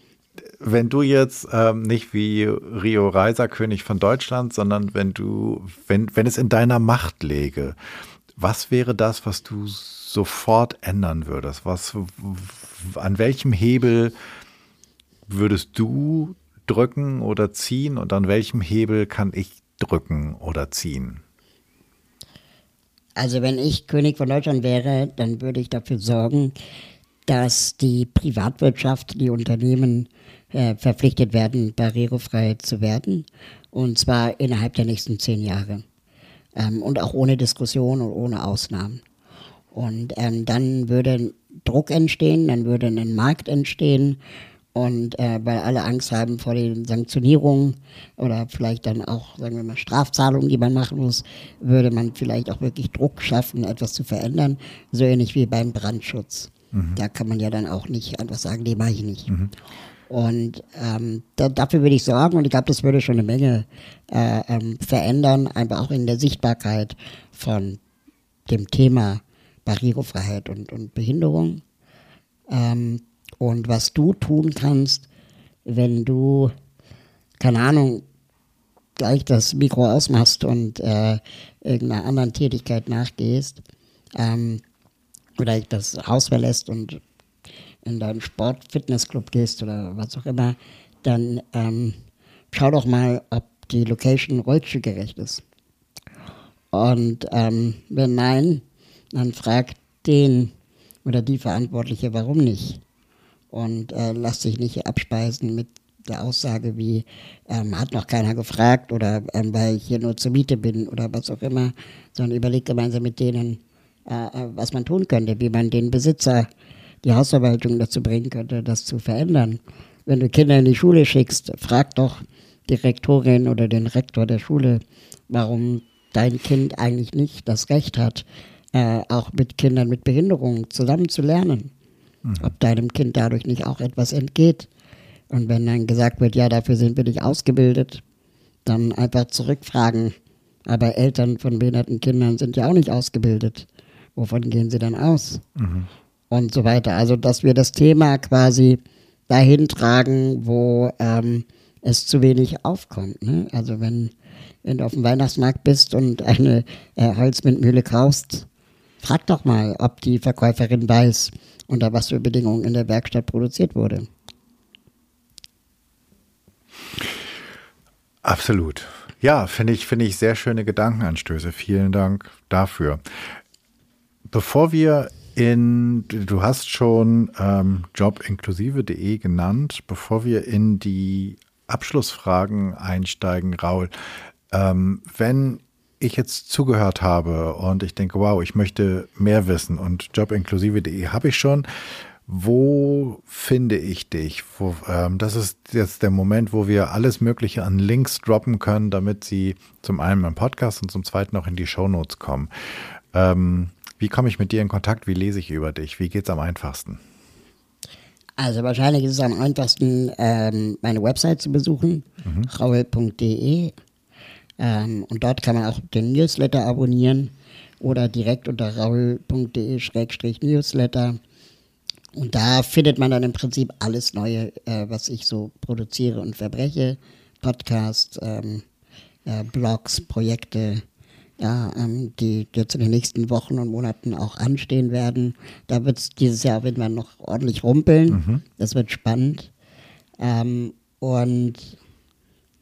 wenn du jetzt ähm, nicht wie Rio Reiser König von Deutschland, sondern wenn du, wenn, wenn es in deiner Macht läge, was wäre das, was du sofort ändern würdest? Was, an welchem Hebel würdest du drücken oder ziehen und an welchem Hebel kann ich drücken oder ziehen? Also wenn ich König von Deutschland wäre, dann würde ich dafür sorgen, dass die Privatwirtschaft, die Unternehmen äh, verpflichtet werden, barrierefrei zu werden. Und zwar innerhalb der nächsten zehn Jahre. Ähm, und auch ohne Diskussion und ohne Ausnahmen. Und ähm, dann würde Druck entstehen, dann würde ein Markt entstehen Und äh, weil alle Angst haben vor den Sanktionierungen oder vielleicht dann auch, sagen wir mal, Strafzahlungen, die man machen muss, würde man vielleicht auch wirklich Druck schaffen, etwas zu verändern. So ähnlich wie beim Brandschutz. Mhm. Da kann man ja dann auch nicht einfach sagen, nee, mache ich nicht. Mhm. Und ähm, da, dafür würde ich sorgen und ich glaube, das würde schon eine Menge äh, ähm, verändern, einfach auch in der Sichtbarkeit von dem Thema Barrierefreiheit und, und Behinderung. Ähm, und was du tun kannst, wenn du, keine Ahnung, gleich das Mikro ausmachst und äh, irgendeiner anderen Tätigkeit nachgehst ähm, oder das Haus verlässt und in deinen Sport-Fitnessclub gehst oder was auch immer, dann ähm, schau doch mal, ob die Location rollstuhlgerecht ist. Und ähm, wenn nein, dann frag den oder die Verantwortliche, warum nicht und äh, lass dich nicht abspeisen mit der Aussage wie, ähm, hat noch keiner gefragt oder ähm, weil ich hier nur zur Miete bin oder was auch immer, sondern überleg gemeinsam mit denen, äh, äh, was man tun könnte, wie man den Besitzer, die Hausverwaltung dazu bringen könnte, das zu verändern. Wenn du Kinder in die Schule schickst, frag doch die Rektorin oder den Rektor der Schule, warum dein Kind eigentlich nicht das Recht hat, äh, auch mit Kindern mit Behinderung zusammen zu lernen mhm. ob deinem Kind dadurch nicht auch etwas entgeht. Und wenn dann gesagt wird, ja, dafür sind wir nicht ausgebildet, dann einfach zurückfragen. Aber Eltern von behinderten Kindern sind ja auch nicht ausgebildet. Wovon gehen sie dann aus? Mhm. Und so weiter. Also, dass wir das Thema quasi dahin tragen, wo ähm, es zu wenig aufkommt. Ne? Also, wenn, wenn du auf dem Weihnachtsmarkt bist und eine äh, Holzmindmühle kaufst, frag doch mal, ob die Verkäuferin weiß, unter was für Bedingungen in der Werkstatt produziert wurde. Absolut. Ja, finde ich, finde ich sehr schöne Gedankenanstöße. Vielen Dank dafür. Bevor wir in, du hast schon ähm, jobinklusive.de genannt, bevor wir in die Abschlussfragen einsteigen, Raul, ähm, wenn ich jetzt zugehört habe und ich denke, wow, ich möchte mehr wissen und jobinklusive.de habe ich schon. Wo finde ich dich? Wo, ähm, das ist jetzt der Moment, wo wir alles Mögliche an Links droppen können, damit sie zum einen im Podcast und zum zweiten auch in die Shownotes kommen. Ähm, wie komme ich mit dir in Kontakt? Wie lese ich über dich? Wie geht es am einfachsten? Also wahrscheinlich ist es am einfachsten, ähm, meine Website zu besuchen, mhm. raul.de. Ähm, und dort kann man auch den Newsletter abonnieren oder direkt unter raul.de-newsletter. Und da findet man dann im Prinzip alles Neue, äh, was ich so produziere und verbreche. Podcasts, ähm, äh, Blogs, Projekte, ja, ähm, die jetzt in den nächsten Wochen und Monaten auch anstehen werden. Da wird es dieses Jahr auf noch ordentlich rumpeln. Mhm. Das wird spannend. Ähm, und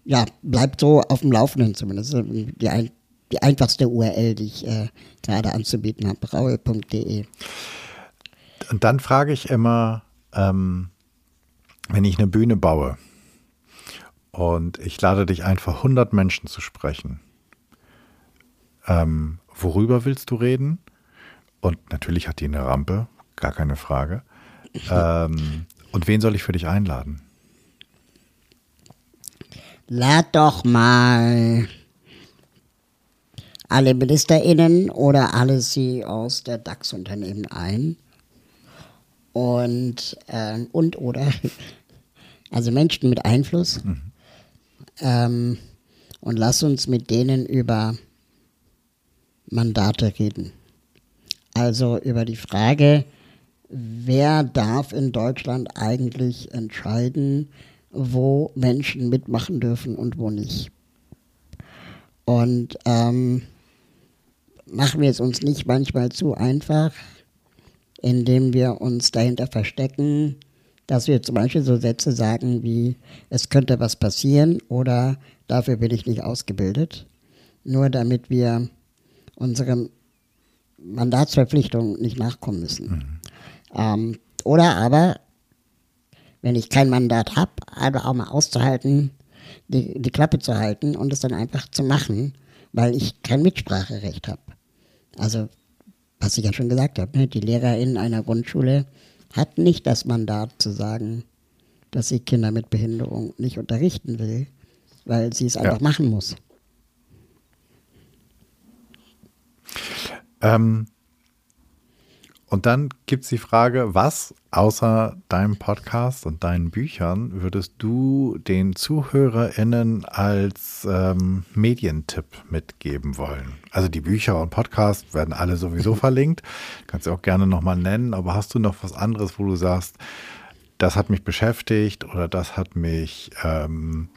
ja, bleibt so auf dem Laufenden zumindest. Die, ein, die einfachste URL, die ich äh, gerade anzubieten habe, raul.de. Und dann frage ich immer, ähm, wenn ich eine Bühne baue und ich lade dich ein, vor 100 Menschen zu sprechen, ähm, worüber willst du reden? Und natürlich hat die eine Rampe, gar keine Frage. ähm, und wen soll ich für dich einladen? Lad doch mal alle MinisterInnen oder alle CEOs der DAX-Unternehmen ein. Und, ähm, und oder, also Menschen mit Einfluss. Mhm. Ähm, und lass uns mit denen über Mandate reden. Also über die Frage, wer darf in Deutschland eigentlich entscheiden, wo Menschen mitmachen dürfen und wo nicht. Und ähm, machen wir es uns nicht manchmal zu einfach, indem wir uns dahinter verstecken, dass wir zum Beispiel so Sätze sagen wie, es könnte was passieren oder dafür bin ich nicht ausgebildet, nur damit wir unserem Mandatsverpflichtungen nicht nachkommen müssen. Mhm. Ähm, oder aber wenn ich kein Mandat habe, einfach auch mal auszuhalten, die, die Klappe zu halten und es dann einfach zu machen, weil ich kein Mitspracherecht habe. Also, was ich ja schon gesagt habe, ne, die Lehrerin einer Grundschule hat nicht das Mandat zu sagen, dass sie Kinder mit Behinderung nicht unterrichten will, weil sie es einfach ja. machen muss. Ähm, und dann gibt es die Frage, was außer deinem Podcast und deinen Büchern würdest du den ZuhörerInnen als ähm, Medientipp mitgeben wollen? Also die Bücher und Podcasts werden alle sowieso verlinkt. Kannst du auch gerne nochmal nennen, aber hast du noch was anderes, wo du sagst, das hat mich beschäftigt oder das hat mich, ähm,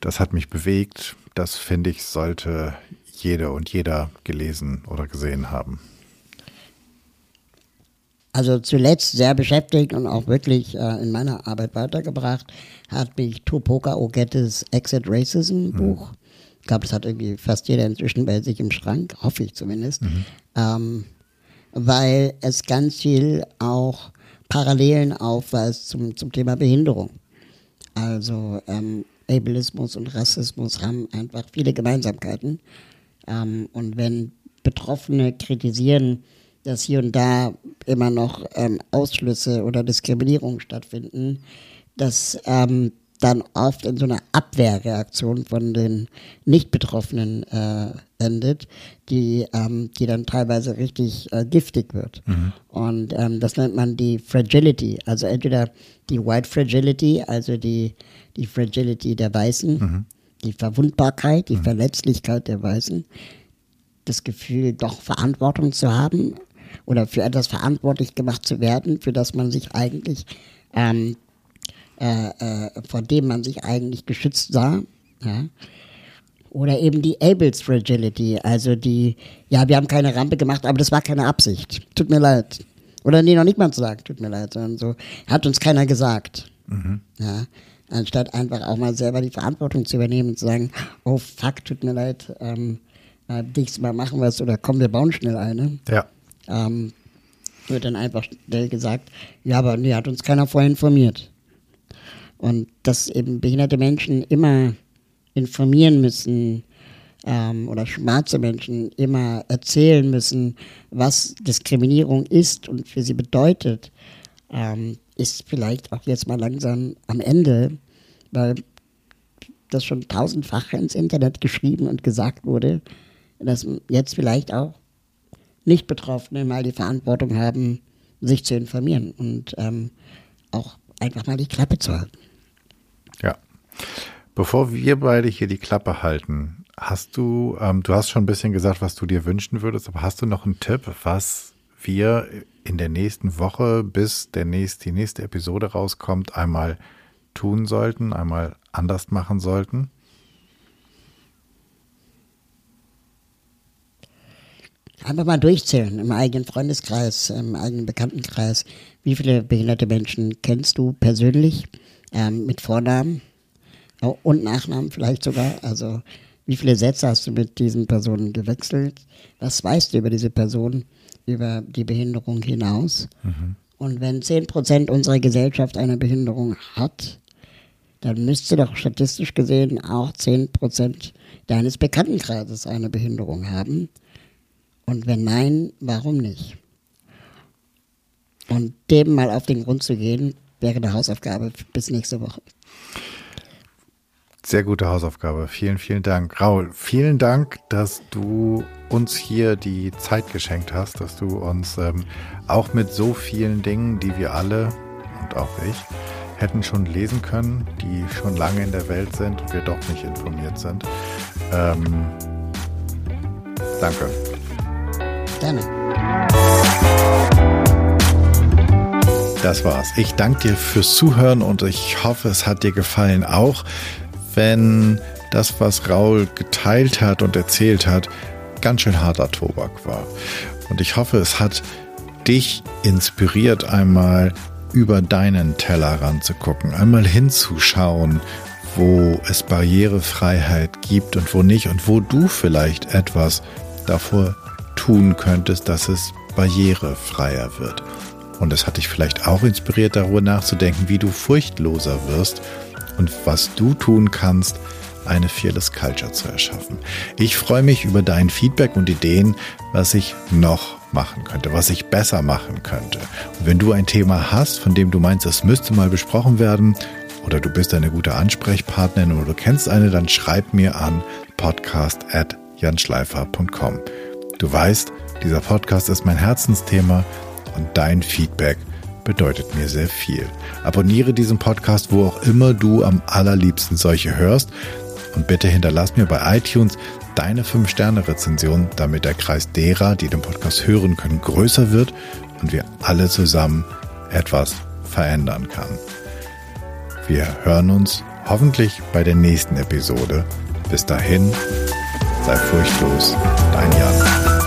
das hat mich bewegt. Das finde ich, sollte jede und jeder gelesen oder gesehen haben also zuletzt sehr beschäftigt und auch wirklich äh, in meiner Arbeit weitergebracht, hat mich Tupoka Ogettes Exit Racism mhm. Buch. Ich glaube, das hat irgendwie fast jeder inzwischen bei sich im Schrank, hoffe ich zumindest. Mhm. Ähm, weil es ganz viel auch Parallelen aufweist zum, zum Thema Behinderung. Also ähm, Ableismus und Rassismus haben einfach viele Gemeinsamkeiten. Ähm, und wenn Betroffene kritisieren, dass hier und da immer noch ähm, Ausschlüsse oder Diskriminierung stattfinden, dass ähm, dann oft in so einer Abwehrreaktion von den Nicht-Betroffenen äh, endet, die, ähm, die dann teilweise richtig äh, giftig wird. Mhm. Und ähm, das nennt man die Fragility, also entweder die White Fragility, also die, die Fragility der Weißen, mhm. die Verwundbarkeit, die mhm. Verletzlichkeit der Weißen, das Gefühl, doch Verantwortung zu haben oder für etwas verantwortlich gemacht zu werden, für das man sich eigentlich, ähm, äh, äh, vor dem man sich eigentlich geschützt sah. Ja? Oder eben die Abels Fragility, also die, ja, wir haben keine Rampe gemacht, aber das war keine Absicht. Tut mir leid. Oder nee, noch nicht mal zu sagen, tut mir leid, sondern so, hat uns keiner gesagt. Mhm. Ja? Anstatt einfach auch mal selber die Verantwortung zu übernehmen und zu sagen, oh fuck, tut mir leid, ähm, äh, nächstes Mal machen wir es oder komm, wir bauen schnell eine. Ja ähm, wird dann einfach schnell gesagt, ja, aber nee, hat uns keiner vorher informiert. Und dass eben behinderte Menschen immer informieren müssen ähm, oder schwarze Menschen immer erzählen müssen, was Diskriminierung ist und für sie bedeutet, ähm, ist vielleicht auch jetzt mal langsam am Ende, weil das schon tausendfach ins Internet geschrieben und gesagt wurde, dass jetzt vielleicht auch nicht-Betroffene mal die Verantwortung haben, sich zu informieren und ähm, auch einfach mal die Klappe zu halten. Ja. Bevor wir beide hier die Klappe halten, hast du, ähm, du hast schon ein bisschen gesagt, was du dir wünschen würdest, aber hast du noch einen Tipp, was wir in der nächsten Woche, bis der nächste, die nächste Episode rauskommt, einmal tun sollten, einmal anders machen sollten? Einfach mal durchzählen im eigenen Freundeskreis, im eigenen Bekanntenkreis. Wie viele behinderte Menschen kennst du persönlich ähm, mit Vornamen und Nachnamen vielleicht sogar? Also wie viele Sätze hast du mit diesen Personen gewechselt? Was weißt du über diese Person, über die Behinderung hinaus? Mhm. Und wenn 10% unserer Gesellschaft eine Behinderung hat, dann müsste doch statistisch gesehen auch 10% deines Bekanntenkreises eine Behinderung haben. Und wenn nein, warum nicht? Und dem mal auf den Grund zu gehen, wäre eine Hausaufgabe bis nächste Woche. Sehr gute Hausaufgabe. Vielen, vielen Dank. Raul, vielen Dank, dass du uns hier die Zeit geschenkt hast, dass du uns ähm, auch mit so vielen Dingen, die wir alle und auch ich hätten schon lesen können, die schon lange in der Welt sind und wir doch nicht informiert sind. Ähm, danke. Gerne. Das war's. Ich danke dir fürs Zuhören und ich hoffe, es hat dir gefallen. Auch wenn das, was Raul geteilt hat und erzählt hat, ganz schön harter Tobak war. Und ich hoffe, es hat dich inspiriert, einmal über deinen Teller ranzugucken, einmal hinzuschauen, wo es Barrierefreiheit gibt und wo nicht und wo du vielleicht etwas davor tun könntest, dass es barrierefreier wird. Und es hat dich vielleicht auch inspiriert, darüber nachzudenken, wie du furchtloser wirst und was du tun kannst, eine Fearless Culture zu erschaffen. Ich freue mich über dein Feedback und Ideen, was ich noch machen könnte, was ich besser machen könnte. Und wenn du ein Thema hast, von dem du meinst, es müsste mal besprochen werden oder du bist eine gute Ansprechpartnerin oder du kennst eine, dann schreib mir an podcast at janschleifer.com. Du weißt, dieser Podcast ist mein Herzensthema und dein Feedback bedeutet mir sehr viel. Abonniere diesen Podcast, wo auch immer du am allerliebsten solche hörst und bitte hinterlass mir bei iTunes deine 5-Sterne-Rezension, damit der Kreis derer, die den Podcast hören können, größer wird und wir alle zusammen etwas verändern kann. Wir hören uns hoffentlich bei der nächsten Episode. Bis dahin, sei furchtlos, dein Jan.